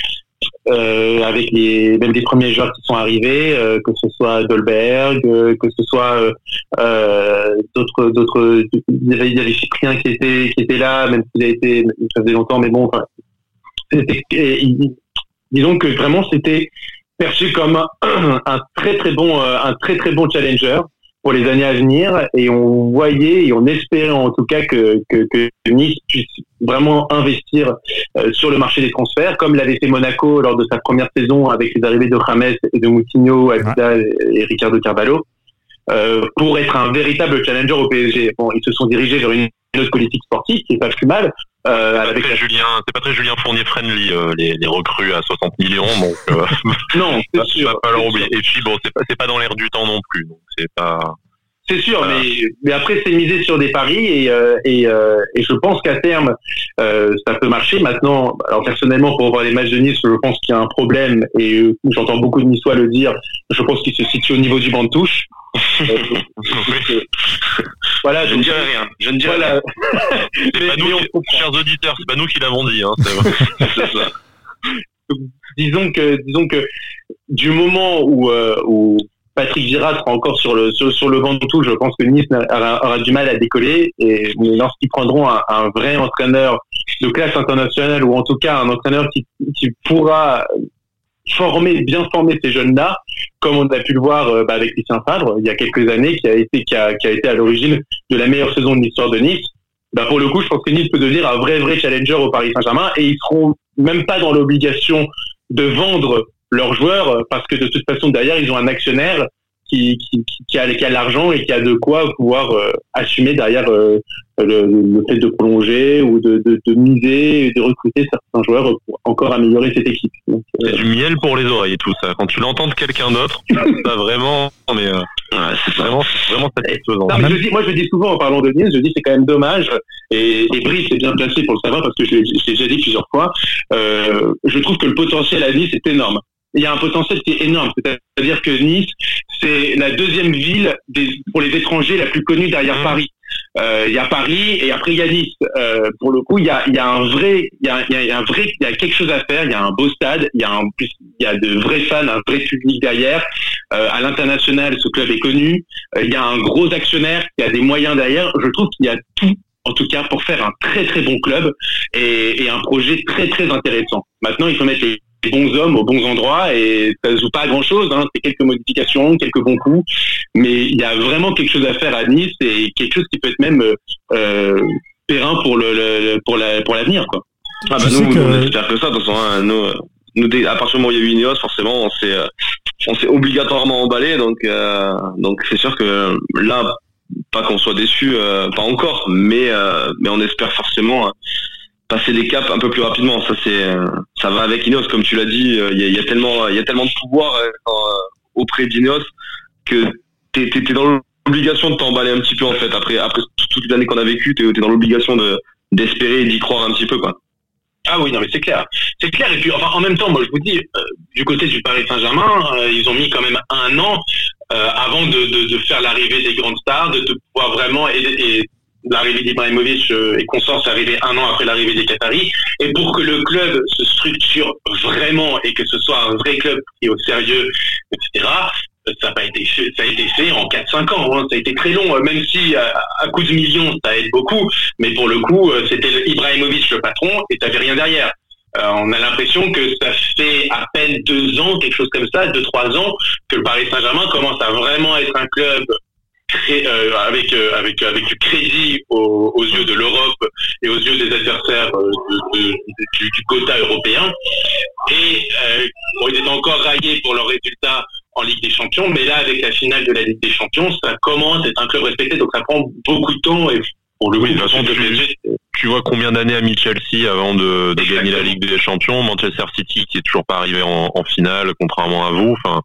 avec les même des premiers joueurs qui sont arrivés, que ce soit Dolberg, que ce soit d'autres d'autres il y avait Cyprien qui était qui était là, même s'il a été ça faisait longtemps, mais bon, enfin, disons que vraiment c'était perçu comme un, très très bon euh, un très très bon challenger pour les années à venir et on voyait et on espérait en tout cas que, que, Nice puisse vraiment investir euh, sur le marché des transferts comme l'avait fait Monaco lors de sa première saison avec les arrivées de James et de Moutinho, Abida et Ricardo Carvalho euh, pour être un véritable challenger au PSG. Bon, ils se sont dirigés vers une autre politique sportive qui est pas plus mal, euh, avec Julien, c'est pas très Julien Fournier friendly euh, les, les, recrues à 60 millions, donc euh, non, c'est sûr. Pas leur oublier. Et puis bon, c'est pas c'est pas dans l'air du temps non plus, donc c'est pas. C'est sûr, mais, mais après c'est misé sur des paris et, euh, et, euh, et je pense qu'à terme euh, ça peut marcher. Maintenant, alors personnellement pour voir les matchs de Nice, je pense qu'il y a un problème et j'entends beaucoup de Niçois le dire. Je pense qu'il se situe au niveau du banc de touche. voilà, je ne dirai rien. Je ne dirai rien. c'est pas nous, chers auditeurs, c'est pas nous qui l'avons dit. Hein, ça. disons que, disons que du moment où, où Patrick Vieira sera encore sur le sur, le vent de tout. Je pense que Nice aura, du mal à décoller et lorsqu'ils prendront un, vrai entraîneur de classe internationale ou en tout cas un entraîneur qui, qui pourra former, bien former ces jeunes-là, comme on a pu le voir euh, bah, avec Lucien Favre il y a quelques années, qui a été qui a, qui a été à l'origine de la meilleure saison de l'histoire de Nice. Bah pour le coup, je pense que Nice peut devenir un vrai vrai challenger au Paris Saint-Germain et ils seront même pas dans l'obligation de vendre leurs joueurs euh, parce que de toute façon derrière ils ont un actionnaire qui, qui, qui a, qui a l'argent et qui a de quoi pouvoir euh, assumer derrière euh, le, le, fait de prolonger ou de, de, de, miser et de recruter certains joueurs pour encore améliorer cette équipe. C'est du miel pour les oreilles tout ça. Quand tu l'entends de quelqu'un d'autre, ça vraiment, mais euh, c'est vraiment, vraiment satisfaisant. Non, je dis, moi je dis souvent en parlant de Nice, je dis c'est quand même dommage et, et Brice est bien placé pour le savoir parce que je l'ai déjà dit plusieurs fois. Euh, je trouve que le potentiel à Nice est énorme il y a un potentiel qui est énorme. C'est-à-dire que Nice, c'est la deuxième ville pour les étrangers la plus connue derrière mmh. Paris. Euh, il y a Paris et après il y a Nice. Euh, pour le coup, il y a, y a un vrai, il y a, y a un vrai, il y a quelque chose à faire. Il y a un beau stade, il y a un, il y a de vrais fans, un vrai public derrière. Euh, à l'international, ce club est connu. Euh, il y a un gros actionnaire qui a des moyens derrière. Je trouve qu'il y a tout en tout cas pour faire un très très bon club et, et, un projet très très intéressant. Maintenant, il faut mettre les bons hommes aux bons endroits et ça ne joue pas à grand chose. Hein. C'est quelques modifications, quelques bons coups, mais il y a vraiment quelque chose à faire à Nice et quelque chose qui peut être même euh, terrain pour le, pour la pour l'avenir quoi. Ah bah nous, que... on espère que ça. De toute façon, hein, nous, nous, à partir du moment où il y a eu Ineos, forcément, on s'est on s'est obligatoirement emballé. Donc euh, donc c'est sûr que là, pas qu'on soit déçu, euh, pas encore, mais euh, mais on espère forcément hein, passer des caps un peu plus rapidement. Ça c'est ça va avec Ineos, comme tu l'as dit. Il y, a, tellement il y a tellement de pouvoir auprès d'Ineos que t'es es, dans l'obligation de t'emballer un petit peu en fait. Après après toutes les années qu'on a vécues, t'es es dans l'obligation de d'espérer et d'y croire un petit peu. Ah oui, non, mais c'est clair. C'est clair. Et puis, enfin, en même temps, moi, je vous dis, du côté du Paris Saint-Germain, ils ont mis quand même un an euh, avant de, faire l'arrivée des grandes stars, de, de pouvoir vraiment et l'arrivée d'Ibrahimovic euh, et consorts, c'est arrivé un an après l'arrivée des Qataris. Et pour que le club se structure vraiment et que ce soit un vrai club qui est au sérieux, etc., ça a pas été fait, ça a été fait en 4-5 ans. Hein. Ça a été très long, même si à, à coup de millions, ça aide beaucoup. Mais pour le coup, euh, c'était Ibrahimovic le patron et t'avais rien derrière. Euh, on a l'impression que ça fait à peine deux ans, quelque chose comme ça, deux trois ans, que le Paris Saint-Germain commence à vraiment être un club euh, avec euh, avec avec du crédit aux, yeux de l'Europe et aux yeux des adversaires du, du, quota européen. Et bon, ils étaient encore raillés pour leurs résultats en Ligue des Champions, mais là, avec la finale de la Ligue des Champions, ça commence à être un club respecté, donc ça prend beaucoup de temps et pour le oui, coup, tu, vois combien d'années a mis Chelsea avant de, gagner la Ligue des Champions, Manchester City qui est toujours pas arrivé en, finale, contrairement à vous. Enfin,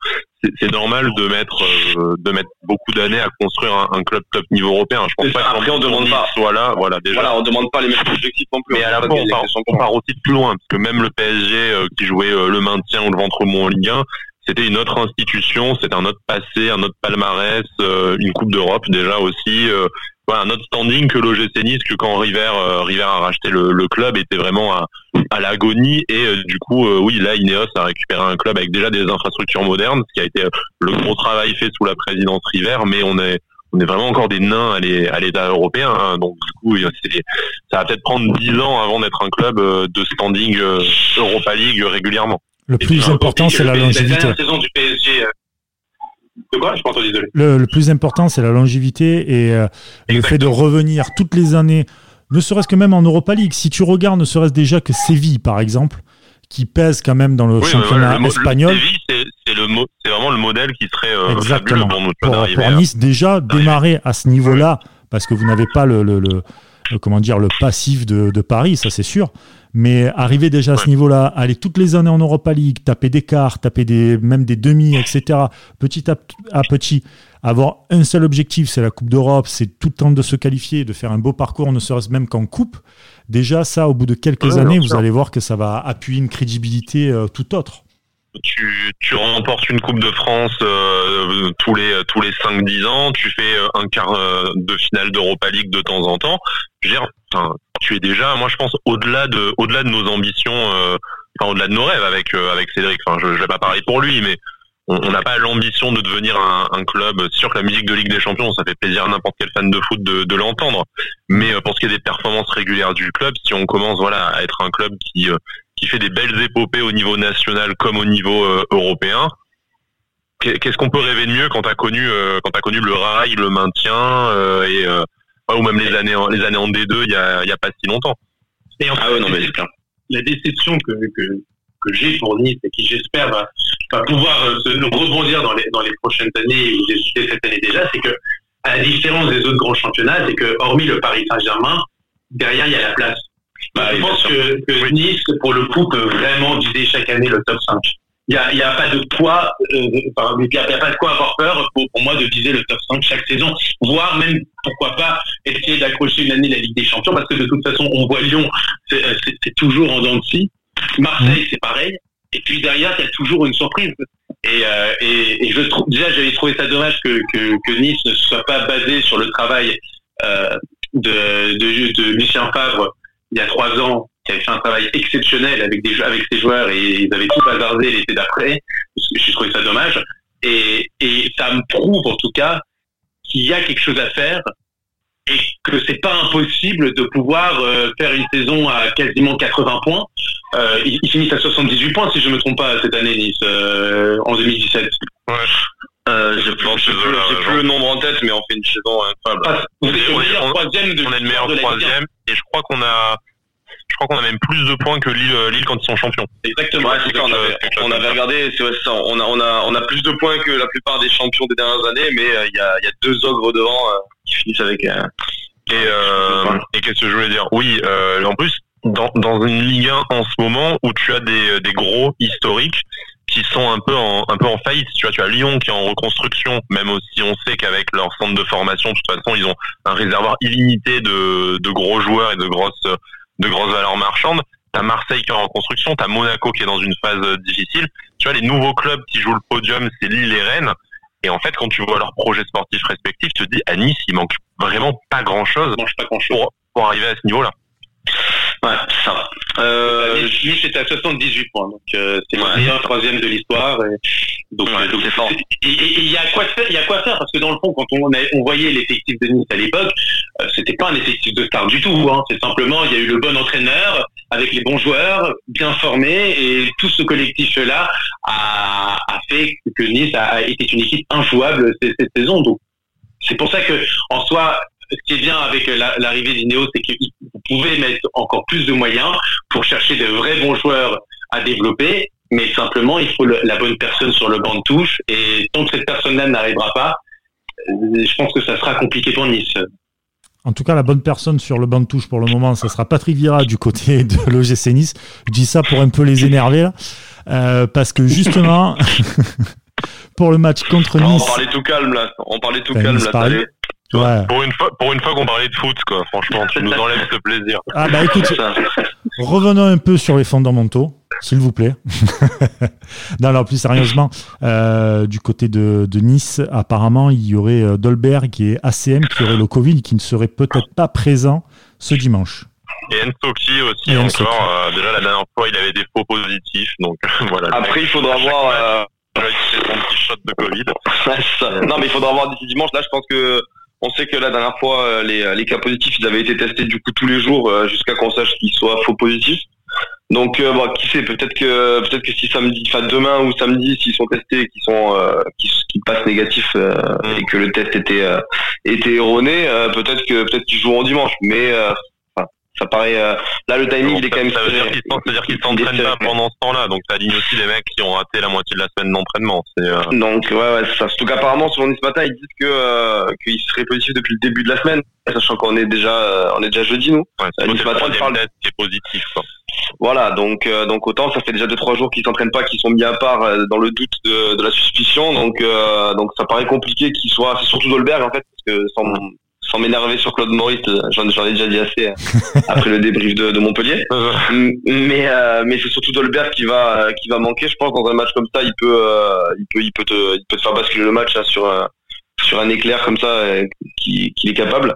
c'est normal de mettre euh, de mettre beaucoup d'années à construire un, club top niveau européen. Je pense pas qu'après on demande pas soit là, voilà déjà. Voilà, on demande pas les mêmes objectifs non plus. Mais à la fin, on, part, aussi de plus loin parce que même le PSG euh, qui jouait euh, le maintien ou le ventre mou en Ligue 1, c'était une autre institution, c'était un autre passé, un autre palmarès, une Coupe d'Europe déjà aussi, voilà, un autre standing que l'OGC Nice, que quand River, euh, River a racheté le, le, club, était vraiment à, à l'agonie. Et euh, du coup, euh, oui, là, Ineos a récupéré un club avec déjà des infrastructures modernes, ce qui a été le gros travail fait sous la présidence River, mais on est on est vraiment encore des nains à l'état européen. Hein. donc du coup, ça va peut-être prendre dix ans avant d'être un club de standing Europa League régulièrement. Le plus important, c'est la longévité. La dernière saison du PSG de quoi Je pas entendu, désolé. Le, le, plus important, c'est la longévité et euh, le fait de revenir toutes les années, ne serait-ce que même en Europa League. Si tu regardes, ne serait-ce déjà que Séville, par exemple, qui pèse quand même dans le championnat espagnol. Séville, c'est vraiment le modèle qui serait euh, Exactement. pour nous. Pour, Nice, déjà, démarrer à ce niveau-là, parce que vous n'avez pas le, le, le, comment dire, le passif de, de Paris, ça c'est sûr. Mais arriver déjà à ce niveau-là, aller toutes les années en Europa League, taper des quarts, taper des, même des demi, etc., petit à, petit, avoir un seul objectif, c'est la Coupe d'Europe, c'est tout le temps de se qualifier, de faire un beau parcours, ne serait-ce même qu'en Coupe. Déjà, ça, au bout de quelques années, vous allez voir que ça va appuyer une crédibilité euh, tout autre tu, tu remportes une Coupe de France euh, tous les tous les 5-10 ans, tu fais euh, un quart euh, de finale d'Europa League de temps en temps. Je veux dire, tu es déjà, moi je pense, au-delà de au-delà de nos ambitions, enfin au-delà de nos rêves avec avec Cédric. Enfin, je, je vais pas parler pour lui, mais on n'a pas l'ambition de devenir un, club. Sûr que la musique de Ligue des Champions, ça fait plaisir à n'importe quel fan de foot de, de l'entendre. Mais pour ce qui est des performances régulières du club, si on commence voilà à être un club qui qui fait des belles épopées au niveau national comme au niveau euh, européen. Qu'est-ce qu'on peut rêver de mieux quand t'as connu euh, quand as connu le rail, le maintien euh, et ou même les années les années en D2 il y a, y a pas si longtemps. Et enfin, ah ouais, non, mais la déception que, que, que j'ai pour Nice et qui j'espère va, va, pouvoir se rebondir dans les, dans les prochaines années ou cette année déjà, c'est que à la différence des autres grands championnats, c'est que hormis le Paris Saint-Germain, derrière il y a la place. Bah, je pense que, Nice, pour le coup, peut vraiment viser chaque année le top 5. Il n'y a, y a, pas de quoi, euh, il n'y a, pas de quoi avoir peur pour, moi de viser le top 5 chaque saison, voire même pourquoi pas essayer d'accrocher une année la Ligue des Champions, parce que de toute façon on voit Lyon, c'est euh, toujours en dents de scie. Marseille, mmh. c'est pareil. Et puis derrière, il y a toujours une surprise. Et, et, je trouve déjà j'avais trouvé ça dommage que, que, Nice ne soit pas basé sur le travail de, de, Lucien Favre il y a trois ans, qui avait fait un travail exceptionnel avec ses joueurs et ils avaient tout bazardé l'été d'après. J'ai trouvé ça dommage. Et, et ça me prouve en tout cas qu'il y a quelque chose à faire et que c'est pas impossible de pouvoir euh, faire une saison à quasiment 80 points. Euh, ils, finissent à 78 points si je me trompe pas cette année Nice euh, en 2017. Ouais. Euh, j'ai plus, plus, le nombre en tête, mais on fait une saison incroyable. on, est, le meilleur troisième de on est le meilleur troisième, et je crois qu'on a je crois qu'on a même plus de points que Lille, Lille quand ils sont champions. Exactement. Ouais, on, avait, on avait regardé, c'est ça, on a, on a, on a plus de points que la plupart des champions des dernières années, mais il y, a, y, a, deux ogres devant qui finissent avec. et et qu'est-ce que je voulais dire? Oui, en plus, dans, dans une Ligue 1 en ce moment où tu as des, des gros historiques qui sont un peu en un peu en faillite. Tu vois, tu as Lyon qui est en reconstruction, même si on sait qu'avec leur centre de formation, de toute façon, ils ont un réservoir illimité de, de gros joueurs et de grosses de grosses valeurs marchandes. T'as Marseille qui est en reconstruction, t'as Monaco qui est dans une phase difficile. Tu vois, les nouveaux clubs qui jouent le podium, c'est Lille et Rennes. Et en fait, quand tu vois leurs projets sportifs respectifs, tu te dis à Nice, il manque vraiment pas grand chose, Pour, pour arriver à ce niveau-là. Ouais, ça. Euh, Nice est à 78 points, donc euh, c'est le meilleur troisième de l'histoire. Donc, ouais, donc c'est fort. Il y a quoi faire, il y a quoi faire parce que dans le fond, quand on, on voyait l'effectif de Nice à l'époque, euh, c'était pas un effectif de star du tout. Hein. C'est simplement il y a eu le bon entraîneur avec les bons joueurs, bien formés, et tout ce collectif-là a, a, fait que Nice a, été une équipe injouable cette, cette saison. Donc c'est pour ça que en soi, ce qui est bien avec l'arrivée d'Ineos, c'est que vous pouvez mettre encore plus de moyens pour chercher de vrais bons joueurs à développer, mais simplement il faut la bonne personne sur le banc de touche, et tant que cette personne-là n'arrivera pas, euh, je pense que ça sera compliqué pour Nice. En tout cas, la bonne personne sur le banc de touche pour le moment, ce sera Patrick Vira du côté de l'OGC Nice. Je dis ça pour un peu les énerver, euh, parce que justement, pour le match contre Nice... on parlait tout calme là, on parlait tout ben, calme là. Pour une fois, pour une fois qu'on parlait de foot, quoi. Franchement, tu nous enlèves ce plaisir. Ah bah écoute, revenons un peu sur les fondamentaux, s'il vous plaît. non, alors plus sérieusement, euh, du côté de, Nice, apparemment, il y aurait euh, Dolberg qui est ACM, qui aurait le Covid, qui ne serait peut-être pas présent ce dimanche. Et Ensoki aussi encore. Euh, déjà la dernière fois, il avait des faux positifs, donc voilà. Après, il faudra voir. Il fait son petit shot de Covid. non, mais il faudra voir d'ici dimanche. Là, je pense que on sait que la dernière fois, euh, les, euh, les cas positifs, ils avaient été testés du coup tous les jours euh, jusqu'à qu'on sache qu'ils soient faux positifs. Donc, bon, qui sait, peut-être que peut-être que si samedi, enfin demain ou samedi, s'ils sont testés, qu'ils sont, qui, passent négatifs et que le test était était erroné, peut-être que peut-être qu'ils joueront dimanche. Mais ça paraît euh, là le timing il est quand même ça veut dire qu'ils s'entraînent pas pendant ce temps-là. Donc ça aligne aussi les mecs qui ont raté la moitié de la semaine d'entraînement. Euh... donc ouais ouais c'est ça. Surtout qu'apparemment selon ce matin ils disent que euh, qu'ils seraient positifs depuis le début de la semaine sachant qu'on est déjà euh, on est déjà jeudi nous. Ouais, euh, nice matin parle qui est positif quoi. voilà donc donc autant ça fait déjà deux trois jours qu'ils s'entraînent pas qu'ils sont mis à part dans le doute de, de la suspicion. Donc donc ça paraît compliqué qu'ils soient c'est surtout Dolberg en fait parce que sans sans m'énerver sur Claude Maurice, j'en ai déjà dit assez hein, après le débrief de, de Montpellier. mais euh, mais c'est surtout Dolberg qui va qui va manquer, je pense, dans un match comme ça, il peut euh, il peut il peut te il peut te faire basculer le match hein, sur un, sur un éclair comme ça qui qui est capable.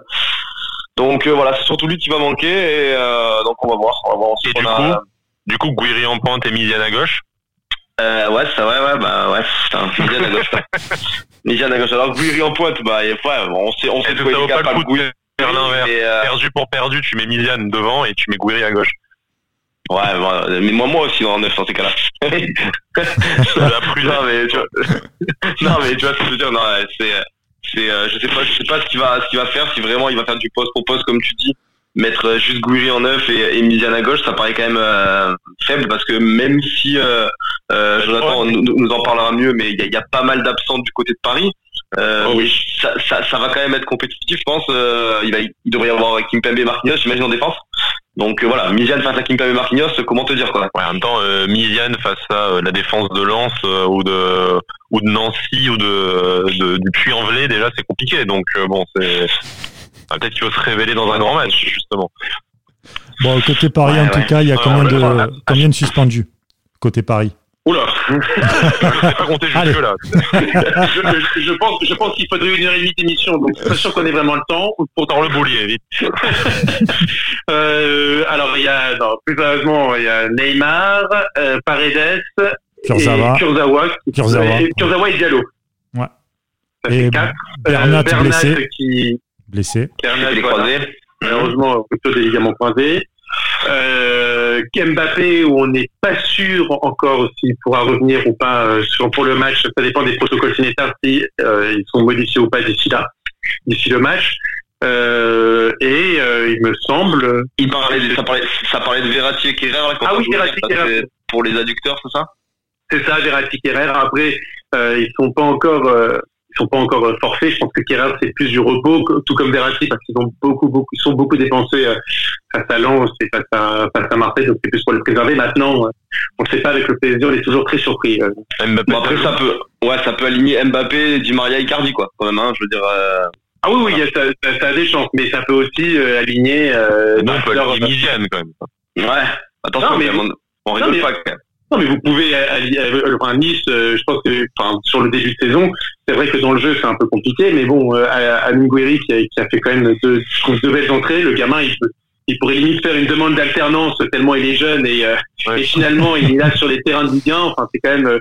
Donc euh, voilà, c'est surtout lui qui va manquer et donc on va voir, on va voir. Et du, coup, du coup, Guiri en pointe et Miziane à gauche. Euh, ouais, ça, ouais, ouais, bah, ouais, putain, à gauche. Miziane à gauche. Alors, Guiri en pointe, bah, ouais, on sait, on sait que il est capable l'inverse. Euh... Perdu pour perdu, tu mets Miziane devant et tu mets Guiri à gauche. Ouais, mais moi, moi aussi, en neuf, dans ces cas-là. non, mais tu vois, non, mais tu vois ce que je veux dire, non, c'est, c'est, euh, je sais pas, je sais pas ce qu'il va, ce qu'il va faire, si vraiment il va faire du poste pour poste, comme tu dis mettre juste Gouiri en neuf et, et Miziane à gauche, ça paraît quand même euh, faible parce que même si euh, euh Jonathan nous, nous, en parlera mieux, mais il y, y a, pas mal d'absents du côté de Paris. Oh oui. ça, ça, ça, va quand même être compétitif, je pense. il, va, il devrait y avoir Kimpembe et Marquinhos, j'imagine en défense. Donc voilà, Miziane face à Kimpembe et Marquinhos, comment te dire quoi ouais, En même temps, Miziane face à la défense de Lens ou de ou de Nancy ou de, de du Puy-en-Velay, déjà c'est compliqué. Donc bon, c'est ah, peut-être qu'il va se révéler dans un grand match, justement. Bon, côté Paris, en tout cas, il y a combien, de, combien de suspendus Côté Paris? Oula Je ne sais pas compter jusque-là. je, je, pense, je pense qu'il faudrait une heure et demie d'émission, donc je suis pas sûr qu'on ait vraiment le temps. Pourtant le boulier, vite. euh, alors, il y a, non, plus sérieusement, il y a Neymar, euh, Paredes, Kurzawa. et Kurzawa, Kurzawa. et, Kurzawa et Diallo. Ouais. Ça Et fait quatre. Bernat Euh, Bernat blessé. qui, Blessé. Voilà. croisé. malheureusement plutôt des ligaments croisés. Euh, Mbappé où on n'est pas sûr encore s'il pourra revenir ou pas euh, pour le match. Ça dépend des protocoles sanitaires si euh, ils sont modifiés ou pas d'ici là, d'ici le match. Euh, et euh, il me semble. Il parlait, ça parlait, ça parlait de Verratti et Kerrer, là, Ah oui, Verratti, Kerrer. Pour les adducteurs, c'est ça? C'est ça, Verratti Kerrer. Après, euh, ils sont pas encore, euh, ils sont pas encore euh, forfaits. Je pense que Kerrer c'est plus du repos, tout comme Verratti, parce qu'ils ont beaucoup, beaucoup, ils sont beaucoup dépensés euh, face à Lens et face à, face à Marseille, donc c'est plus pour les préserver. Maintenant, euh, on ne sait pas avec le PSG, on est toujours très surpris. Mbappé, après, ça peut, ouais, ça peut aligner Mbappé, Di Maria, Icardi, quoi, quand même, hein, je veux dire, euh, Ah oui, oui, il y a- ça, ça- ça a des chances, mais ça peut aussi euh, aligner. Euh, non, on peut aligner quand même. ouais. Attention, Non, mais on, on non, rigole mais- pas, quand même. Non, mais vous pouvez euh, enfin, Nice. euh, je pense que, enfin, sur le début de saison, c'est vrai que dans le jeu c'est un peu compliqué, mais bon, euh, Amine Gouiri qui a, qui a fait quand même deux, je trouve, deux belles entrées, le gamin, il, peut- il pourrait limite faire une demande d'alternance tellement il est jeune et, euh, Ouais. et finalement il est là sur les terrains de Ligue 1. Enfin, c'est quand même, euh,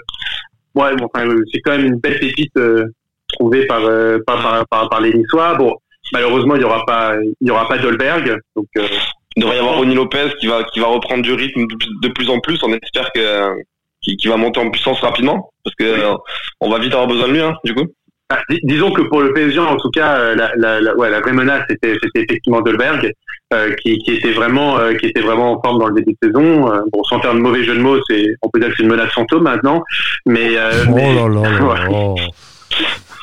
ouais, bon, enfin, euh, c'est quand même une belle pépite euh, trouvée par, euh, par, par, par, par les Niçois. Bon, malheureusement il y aura pas, il y aura pas Dolberg, donc. Il devrait y avoir Ronny Lopez qui va, qui va reprendre du rythme de plus- en plus. On espère que, qu'il qu'il va monter en puissance rapidement. Parce que, euh, on va vite avoir besoin de lui, hein, du coup. Ah, dis- disons que pour le PSG, en tout cas, euh, la, la, la, ouais, la vraie menace, c'était, c'était effectivement Dolberg, euh, qui, qui était vraiment, euh, qui était vraiment en forme dans le début de saison. Euh, bon, sans faire de mauvais jeu de mots, c'est, on peut dire que c'est une menace fantôme maintenant, mais, euh, Oh mais là là là Ouais. là.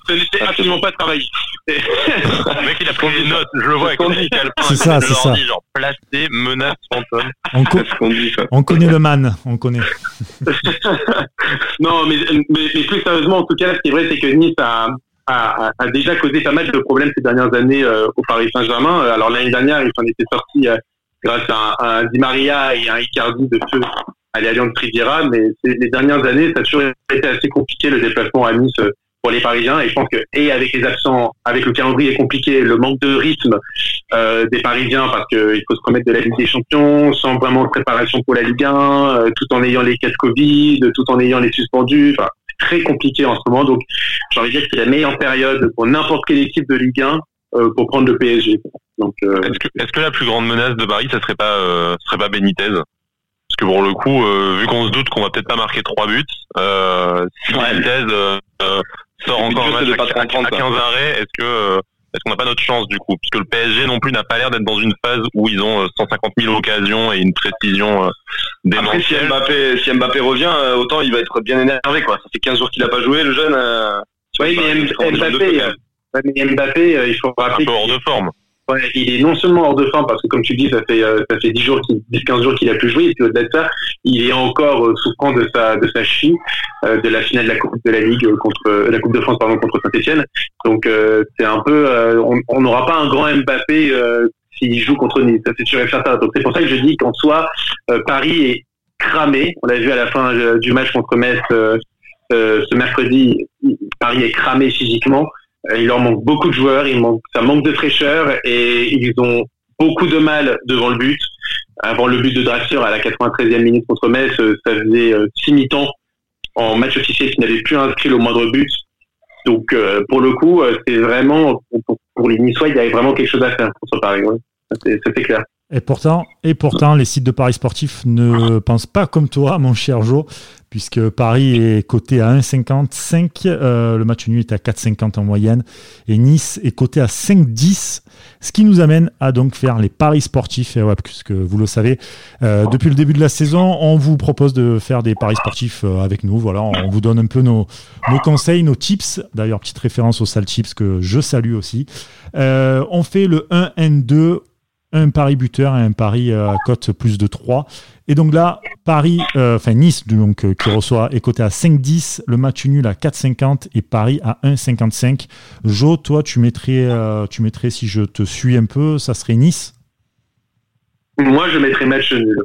Ce n'était absolument pas travaillé. Le mec, il a pris des notes. Je le vois avec. C'est ça, c'est ça. Genre placé, menace, fantôme. On, co- dit, on connaît le man, on connaît. non, mais, mais, mais plus sérieusement, en tout cas, ce qui est vrai, c'est que Nice a, a, déjà causé pas mal de problèmes ces dernières années euh, au Paris Saint-Germain. Euh, Alors l'année dernière, ils s'en étaient sortis euh, grâce à un, un Di Maria et un Icardi de feu à l'Alliance Riviera, mais ces- les dernières années, ça a toujours été assez compliqué le déplacement à Nice euh, pour les Parisiens. Et je pense que, et avec les absents, avec le calendrier compliqué, le manque de rythme euh, des Parisiens, parce qu'il faut se remettre de la Ligue des Champions, sans vraiment de préparation pour la Ligue 1, euh, tout en ayant les cas de Covid, tout en ayant les suspendus. Enfin, très compliqué en ce moment. Donc, j'ai envie de dire que c'est la meilleure période pour n'importe quelle équipe de Ligue 1 euh, pour prendre le PSG. Donc, euh, Est-ce que, est-ce que la plus grande menace de Paris, ça serait pas, euh, ce serait pas Benitez? Parce que pour le coup, euh, vu qu'on se doute qu'on va peut-être pas marquer trois buts, euh, si Ouais. Benitez sort encore un match à, à- à 15 arrêts, est-ce que euh, est-ce qu'on n'a pas notre chance du coup? Puisque le PSG non plus n'a pas l'air d'être dans une phase où ils ont euh, 150 000 occasions et une précision euh, Après, si démentielle. Mbappé, si Mbappé revient, euh, autant il va être bien énervé, quoi. Ça fait 15 jours qu'il a pas joué, le jeune. Euh, oui, mais Mbappé, euh, Mbappé, euh, il faut un rappeler peu hors de forme. Ouais, il est non seulement hors de forme parce que comme tu dis, ça fait euh, ça fait 10 jours, qu'il- 10 15 jours qu'il a plus joué et puis au-delà de ça, il est encore euh, souffrant de sa de sa cheville euh, de la finale de la Coupe de la Ligue euh, contre la Coupe de France pardon contre Saint-Etienne. Donc c'est un peu on n'aura pas un grand Mbappé s'il joue contre Nice, ça c'est sûr et certain. Donc c'est pour ça que je dis qu'en soi Paris est cramé. On l'a vu à la fin du match contre Metz ce mercredi, Paris est cramé physiquement. Euh, Il leur manque beaucoup de joueurs, il manque, ça manque de fraîcheur et ils ont beaucoup de mal devant le but. Avant le but de Draxler à la 93e minute contre Metz, euh, ça faisait euh, six mi-temps en match officiel qui n'avait plus inscrit le moindre but. Donc euh, pour le coup, c'est vraiment pour, pour les Niçois, il y avait vraiment quelque chose à faire contre Paris. Ouais. Ça, c'est clair. Et pourtant, et pourtant, les sites de paris sportifs ne pensent pas comme toi, mon cher Joe, puisque Paris est coté à 1,55, euh, le match nul est à 4,50 en moyenne, et Nice est coté à 5,10, ce qui nous amène à donc faire les paris sportifs. Et ouais, puisque vous le savez, euh, depuis le début de la saison, on vous propose de faire des paris sportifs euh, avec nous. Voilà, on vous donne un peu nos, nos conseils, nos tips. D'ailleurs, petite référence aux sales chips que je salue aussi. Euh, on fait le 1N2 un pari buteur et un pari euh, à cote plus de 3. Et donc là, Paris, euh, enfin Nice, donc, euh, qui reçoit, est coté à 5,10, le match nul à 4,50 et Paris à 1,55. Jo, toi, tu mettrais, euh, tu mettrais, si je te suis un peu, ça serait Nice? Moi, je mettrais match nul.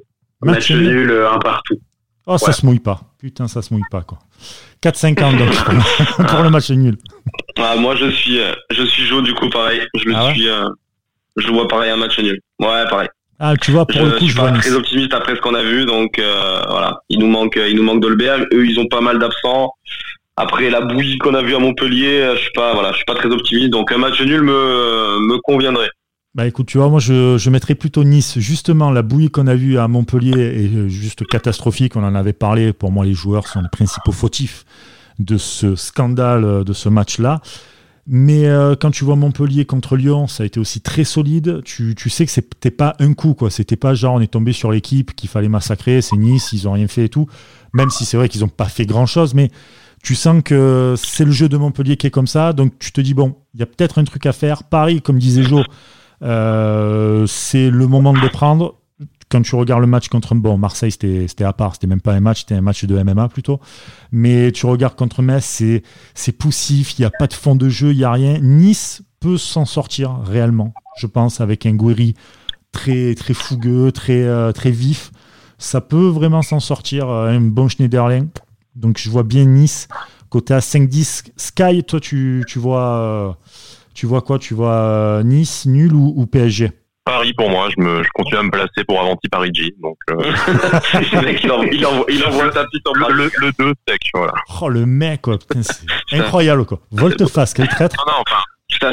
Match, Match nul? nul, euh, un partout. Oh, ça se mouille pas. Putain, ça se mouille pas, quoi. 4-50 donc pour le match nul. Ah, moi, je suis, euh, je suis Joe, du coup, pareil. Je le ah suis, euh, je vois pareil un match nul. Ouais, pareil. Ah, tu vois, pour je, le coup, je suis pas très optimiste après ce qu'on a vu, donc euh, voilà. Il nous manque, il nous manque Dolberg. Eux, ils ont pas mal d'absents. Après la bouillie qu'on a vue à Montpellier, je suis pas, voilà, je suis pas très optimiste. Donc un match nul me, me conviendrait. Bah écoute, tu vois, moi je, je mettrais plutôt Nice. Justement, la bouillie qu'on a vue à Montpellier est juste catastrophique. On en avait parlé. Pour moi, les joueurs sont les principaux fautifs de ce scandale, de ce match-là. Mais euh, quand tu vois Montpellier contre Lyon, ça a été aussi très solide. Tu, sais que c'était pas un coup, quoi. C'était pas genre on est tombé sur l'équipe qu'il fallait massacrer. C'est Nice, ils ont rien fait et tout. Même si c'est vrai qu'ils ont pas fait grand chose, mais tu sens que c'est le jeu de Montpellier qui est comme ça. Donc tu te dis bon, il y a peut-être un truc à faire. Paris, comme disait Jo euh, c'est le moment de les prendre. Quand tu regardes le match contre bon Marseille, c'était à part, c'était même pas un match, c'était un match de MMA plutôt. Mais tu regardes contre Metz, c'est c'est poussif, il n'y a pas de fond de jeu, il n'y a rien. Nice peut s'en sortir réellement, je pense, avec un Gouiri très très fougueux, très euh, très vif. Ça peut vraiment s'en sortir. Euh, un bon Schneiderlin. Donc je vois bien Nice côté à 5-10. Sky, toi tu, tu vois tu vois quoi? Tu vois euh, Nice, nul ou, PSG Paris pour moi, je, me, je continue à me placer pour Avanti Paris G. Donc, euh... le il envoie, il envoie, il envoie sa petite en le, le, 2 sec, voilà. Oh, le mec, quoi. c'est incroyable, quoi. Volte-face, quel traître. Non,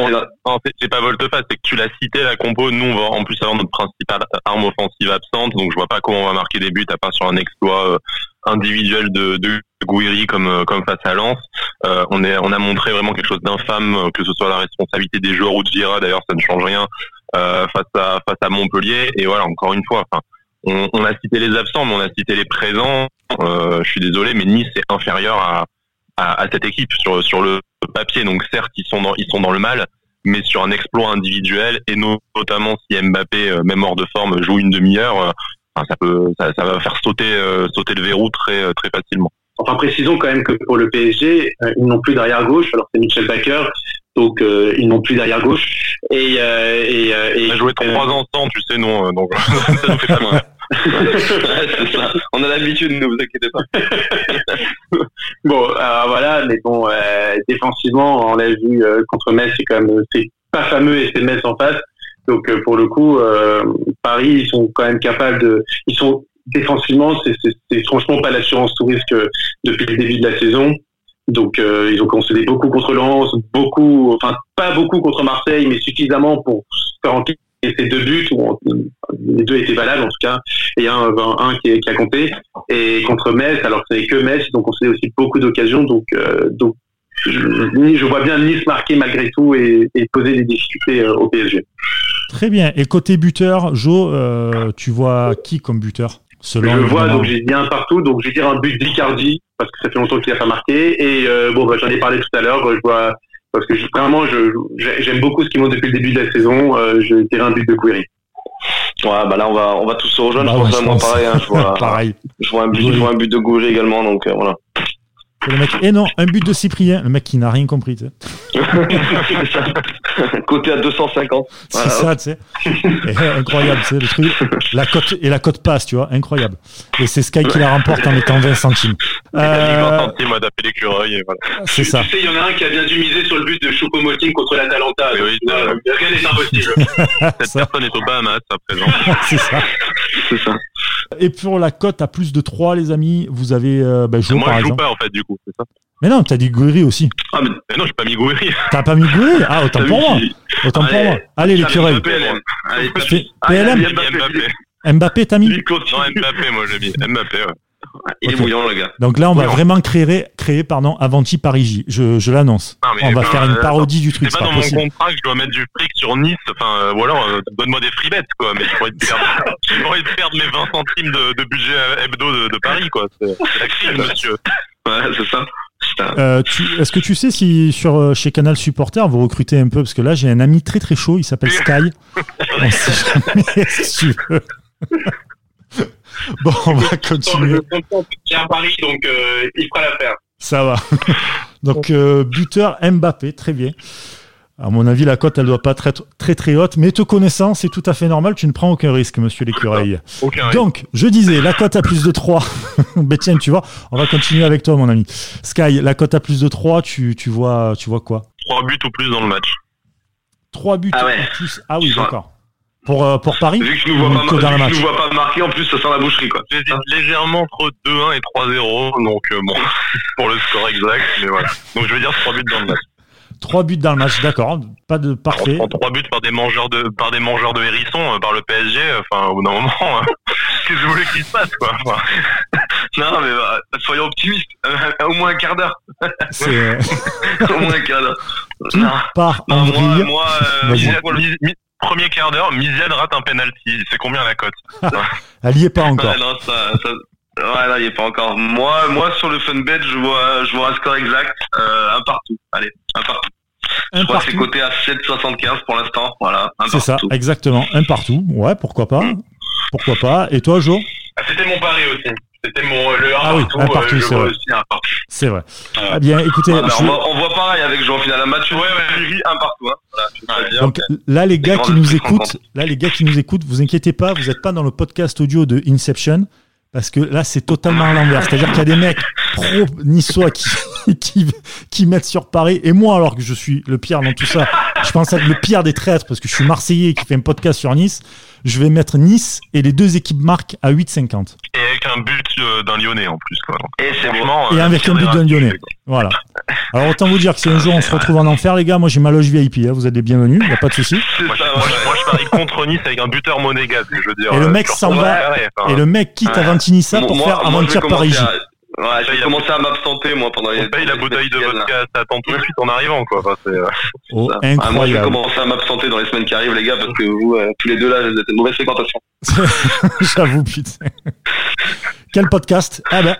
non, enfin, c'est pas volte-face, c'est que tu l'as cité, la compo. Nous, on va en plus avoir notre principale arme offensive absente, donc je vois pas comment on va marquer des buts à part sur un exploit euh, individuel de, de Gouiri comme euh, comme face à Lens. Euh, on est on a montré vraiment quelque chose d'infâme, euh, que ce soit la responsabilité des joueurs ou de Gira. D'ailleurs, ça ne change rien euh, face à face à Montpellier. Et voilà, encore une fois, on, a cité les absents, mais on a cité les présents. Euh, je suis désolé, mais Nice est inférieur à, à, cette équipe sur sur le papier. Donc certes, ils sont dans ils sont dans le mal, mais sur un exploit individuel et notamment si Mbappé, même hors de forme, joue une demi-heure, ça peut, ça, ça, va faire sauter, euh, sauter le verrou très, euh, très facilement. Enfin, précisons quand même que pour le PSG, euh, ils n'ont plus d'arrière gauche. Alors c'est Michel Baker, donc ils n'ont plus d'arrière gauche. Et, et, et, on a joué trois ans sans, tu sais, non, donc ça nous fait pas mal. c'est ça. On a l'habitude, ne vous inquiétez pas. bon, alors voilà, mais bon, défensivement, on l'a vu contre Metz, c'est quand même c'est pas fameux et c'est Metz en face. Donc euh, pour le coup, euh, Paris, ils sont quand même capables de, ils sont défensivement, c'est franchement pas l'assurance tout risque euh, depuis le début de la saison. Donc ils ont concédé beaucoup contre Lens, beaucoup, enfin pas beaucoup contre Marseille, mais suffisamment pour faire encaisser ces deux buts, les deux étaient valables en tout cas, et un, un qui, a compté. Et contre Metz, alors c'est que Metz, ils ont concédé aussi beaucoup d'occasions, donc, donc je, vois bien Nice marquer malgré tout et, poser des difficultés euh, au PSG. Très bien. Et côté buteur, Jo, euh, tu vois qui comme buteur? Selon Je vois, donc j'ai dit un partout, donc je vais dire un but d'Icardi, parce que ça fait longtemps qu'il n'a pas marqué. Et euh, bon, bah, j'en ai parlé tout à l'heure, je vois, parce que vraiment, j'aime beaucoup ce qu'il montre depuis le début de la saison. je dirais un but de Query. Ouais, bah là on va on va tous se rejoindre. Bah je moi pareil. Hein, je vois, pareil. Je vois un but, je vois un but de Goury également, donc voilà. Le mec, et eh non, un but de Cyprien, le mec qui n'a rien compris. Tu sais. Côté à 250. C'est ça, tu sais. incroyable, c'est le truc. La cote et la cote passe, tu vois, incroyable. Et c'est Sky qui la remporte en mettant 20 centimes. Euh... 20 centimes à taper l'écureuil et voilà. C'est ça. Tu sais, il y en a un qui a bien dû miser sur le but de Choupo-Moting contre l'Atalanta. Oui, oui, rien n'est impossible. Cette personne est au Bahamas à présent. c'est ça. C'est ça. Et pour la cote à plus de 3, les amis, vous avez euh, bah, joué Moi, par je exemple. joue pas en fait, du coup, c'est ça. Mais non, t'as dit Gouiri aussi. Ah, mais, mais non, j'ai pas mis Gouiri. T'as pas mis Gouiri Ah, autant pour moi. Autant pour moi. Allez, l'écureuil. PLM. Allez, PLM. Mbappé. Mbappé, t'as mis? Non, Mbappé, moi j'ai mis. Mbappé, ouais. Il est Ok. bouillant, le gars. Donc là, on va vraiment créer, créer pardon, Avanti Parigi. Je, je l'annonce. On va enfin, faire une parodie du truc, C'est pas dans mon possible. contrat que je dois mettre du fric sur Nice, enfin, euh, ou alors euh, donne-moi des free bets, quoi. Mais envie de perdre, perdre mes 20 centimes de, de budget hebdo de, de Paris, quoi. C'est la crise, monsieur. Ouais, c'est ça. Euh, Est-ce que tu sais si sur euh, chez Canal Supporter vous recrutez un peu? Parce que là j'ai un ami très très chaud, il s'appelle Sky. On sait jamais si tu veux. Bon, on va continuer. Qu'il est à Paris, donc euh, il fera l'affaire. Ça va. Donc euh, buteur Mbappé, très bien. À mon avis, la cote, elle doit pas être très très haute, mais te connaissant, c'est tout à fait normal, tu ne prends aucun risque, monsieur l'écureuil. Aucun Donc, je disais, la cote à plus de 3. ben tiens, tu vois, on va continuer avec toi, mon ami. Sky, la cote à plus de 3, tu, tu, vois, tu vois quoi? 3 buts ou plus dans le match. 3 buts Ah ouais. ou plus Ah oui, d'accord. Pour, euh, pour Paris Vu que je ne vois, vois pas marquer, en plus, ça sent la boucherie, quoi. Légèrement entre 2-1 et 3-0, donc euh, bon, pour le score exact, mais voilà. Donc je vais dire 3 buts dans le match. 3 buts dans le match, d'accord. Pas de parfait. En 3 buts par des mangeurs de par des mangeurs de hérissons, euh, par le PSG, enfin au bout d'un moment, euh, qu'est-ce que vous voulez qu'il se passe quoi Enfin, Non, mais bah, soyons optimistes. Euh, au moins un quart d'heure. C'est euh, au moins un quart d'heure. qui Non, part non moi, vrille. moi euh, Premier quart d'heure, Misiad rate un penalty. C'est combien la cote Elle y est pas encore. Ouais, non, ça, ça... Ouais, là, il est pas encore. Moi, moi, sur le funbet, je vois, je vois un score exact, euh, un partout. Allez, un partout. Un je crois que c'est coté à 7,75 pour l'instant. Voilà, un C'est ça, exactement. Un partout. Ouais, pourquoi pas. Pourquoi pas. Et toi, Jo? Ah, C'était mon pari aussi. C'était mon le 1 Ah oui, partout. un partout, euh, c'est vrai. C'est vrai. Ouais. Eh bien, écoutez, je- on, voit, on voit pareil avec Jean final un match. Ouais, un partout. Hein. Voilà, donc là, les gars qui nous écoutent, là, les gars qui nous écoutent, vous inquiétez pas, vous n'êtes pas dans le podcast audio de Inception. Parce que là, c'est totalement à l'envers. C'est-à-dire qu'il y a des mecs pro niçois qui, qui, qui mettent sur Paris. Et moi, alors que je suis le pire dans tout ça, je pense être le pire des traîtres parce que je suis Marseillais qui fait un podcast sur Nice. Je vais mettre Nice et les deux équipes marquent à 8,50. Et avec un but euh, d'un Lyonnais en plus. Quoi. Donc, Et c'est franchement, Et euh, avec un but d'un Lyonnais. Voilà. Alors autant vous dire que si un jour on se retrouve en enfer, les gars, moi j'ai ma loge VIP, hein, vous êtes les bienvenus, y a pas de souci. C'est Moi, je, ça, moi, ouais. je- moi, je parie contre Nice avec un buteur monégasque, je veux dire. Et le euh, mec s'en va, Et le mec quitte à Ouais. Vantinissa pour Moi- faire aventure Paris. Ouais, a- commencer à m'absenter, moi, pendant les. on paye la bouteille de vodka, ça attend tout de suite en arrivant, quoi. Enfin, c'est, euh, Oh. Ah, moi, je vais incroyable. commencer à m'absenter dans les semaines qui arrivent, les gars, parce que vous, euh, tous les deux là, vous êtes une mauvaise fréquentation. J'avoue, putain. Quel podcast Ah ben,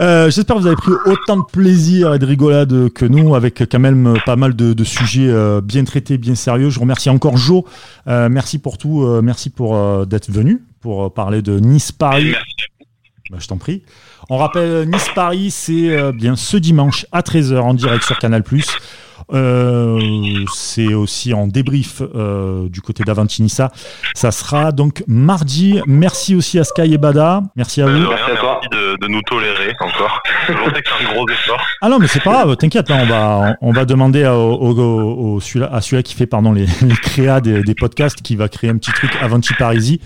euh, J'espère que vous avez pris autant de plaisir et de rigolade que nous, avec quand même pas mal de, de sujets euh, bien traités, bien sérieux. Je remercie encore Jo. Euh, merci pour tout. euh, merci pour euh, d'être venu pour euh, parler de Nice-Paris. merci. Bah, je t'en prie. On rappelle Nice-Paris, c'est euh, bien ce dimanche à 13h en direct sur Canal+. Euh, c'est aussi en débrief euh, du côté d'Avantinissa. Ça sera donc mardi. Merci aussi à Sky et Bada. Merci à vous. rien, Merci à toi. merci de, de nous tolérer encore. je sais que c'est un gros effort. Ah non, mais c'est pas grave. T'inquiète, là, on va on va demander à, au, au- au- celui-là, à celui-là qui fait pardon les, les créas des, des podcasts, qui va créer un petit truc Avanti Parisi.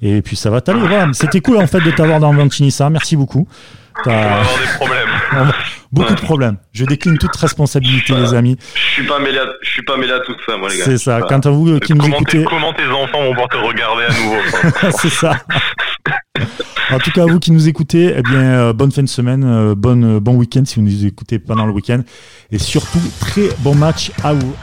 Et puis ça va t'aller. Voilà. C'était cool en fait de t'avoir dans Avantinissa. Merci beaucoup. On va avoir des problèmes. Beaucoup de problèmes. Je décline toute responsabilité, les amis. Je suis pas mêlé à, je suis pas mêlé à tout ça, moi, les gars. C'est ça. Quant à vous euh, qui nous écoutez, comment tes enfants vont pouvoir te regarder à nouveau c'est ça. En tout cas, vous qui nous écoutez, eh bien, euh, bonne fin de semaine, euh, bonne, bon week-end si vous nous écoutez pendant le week-end. Et surtout, très bon match à vous.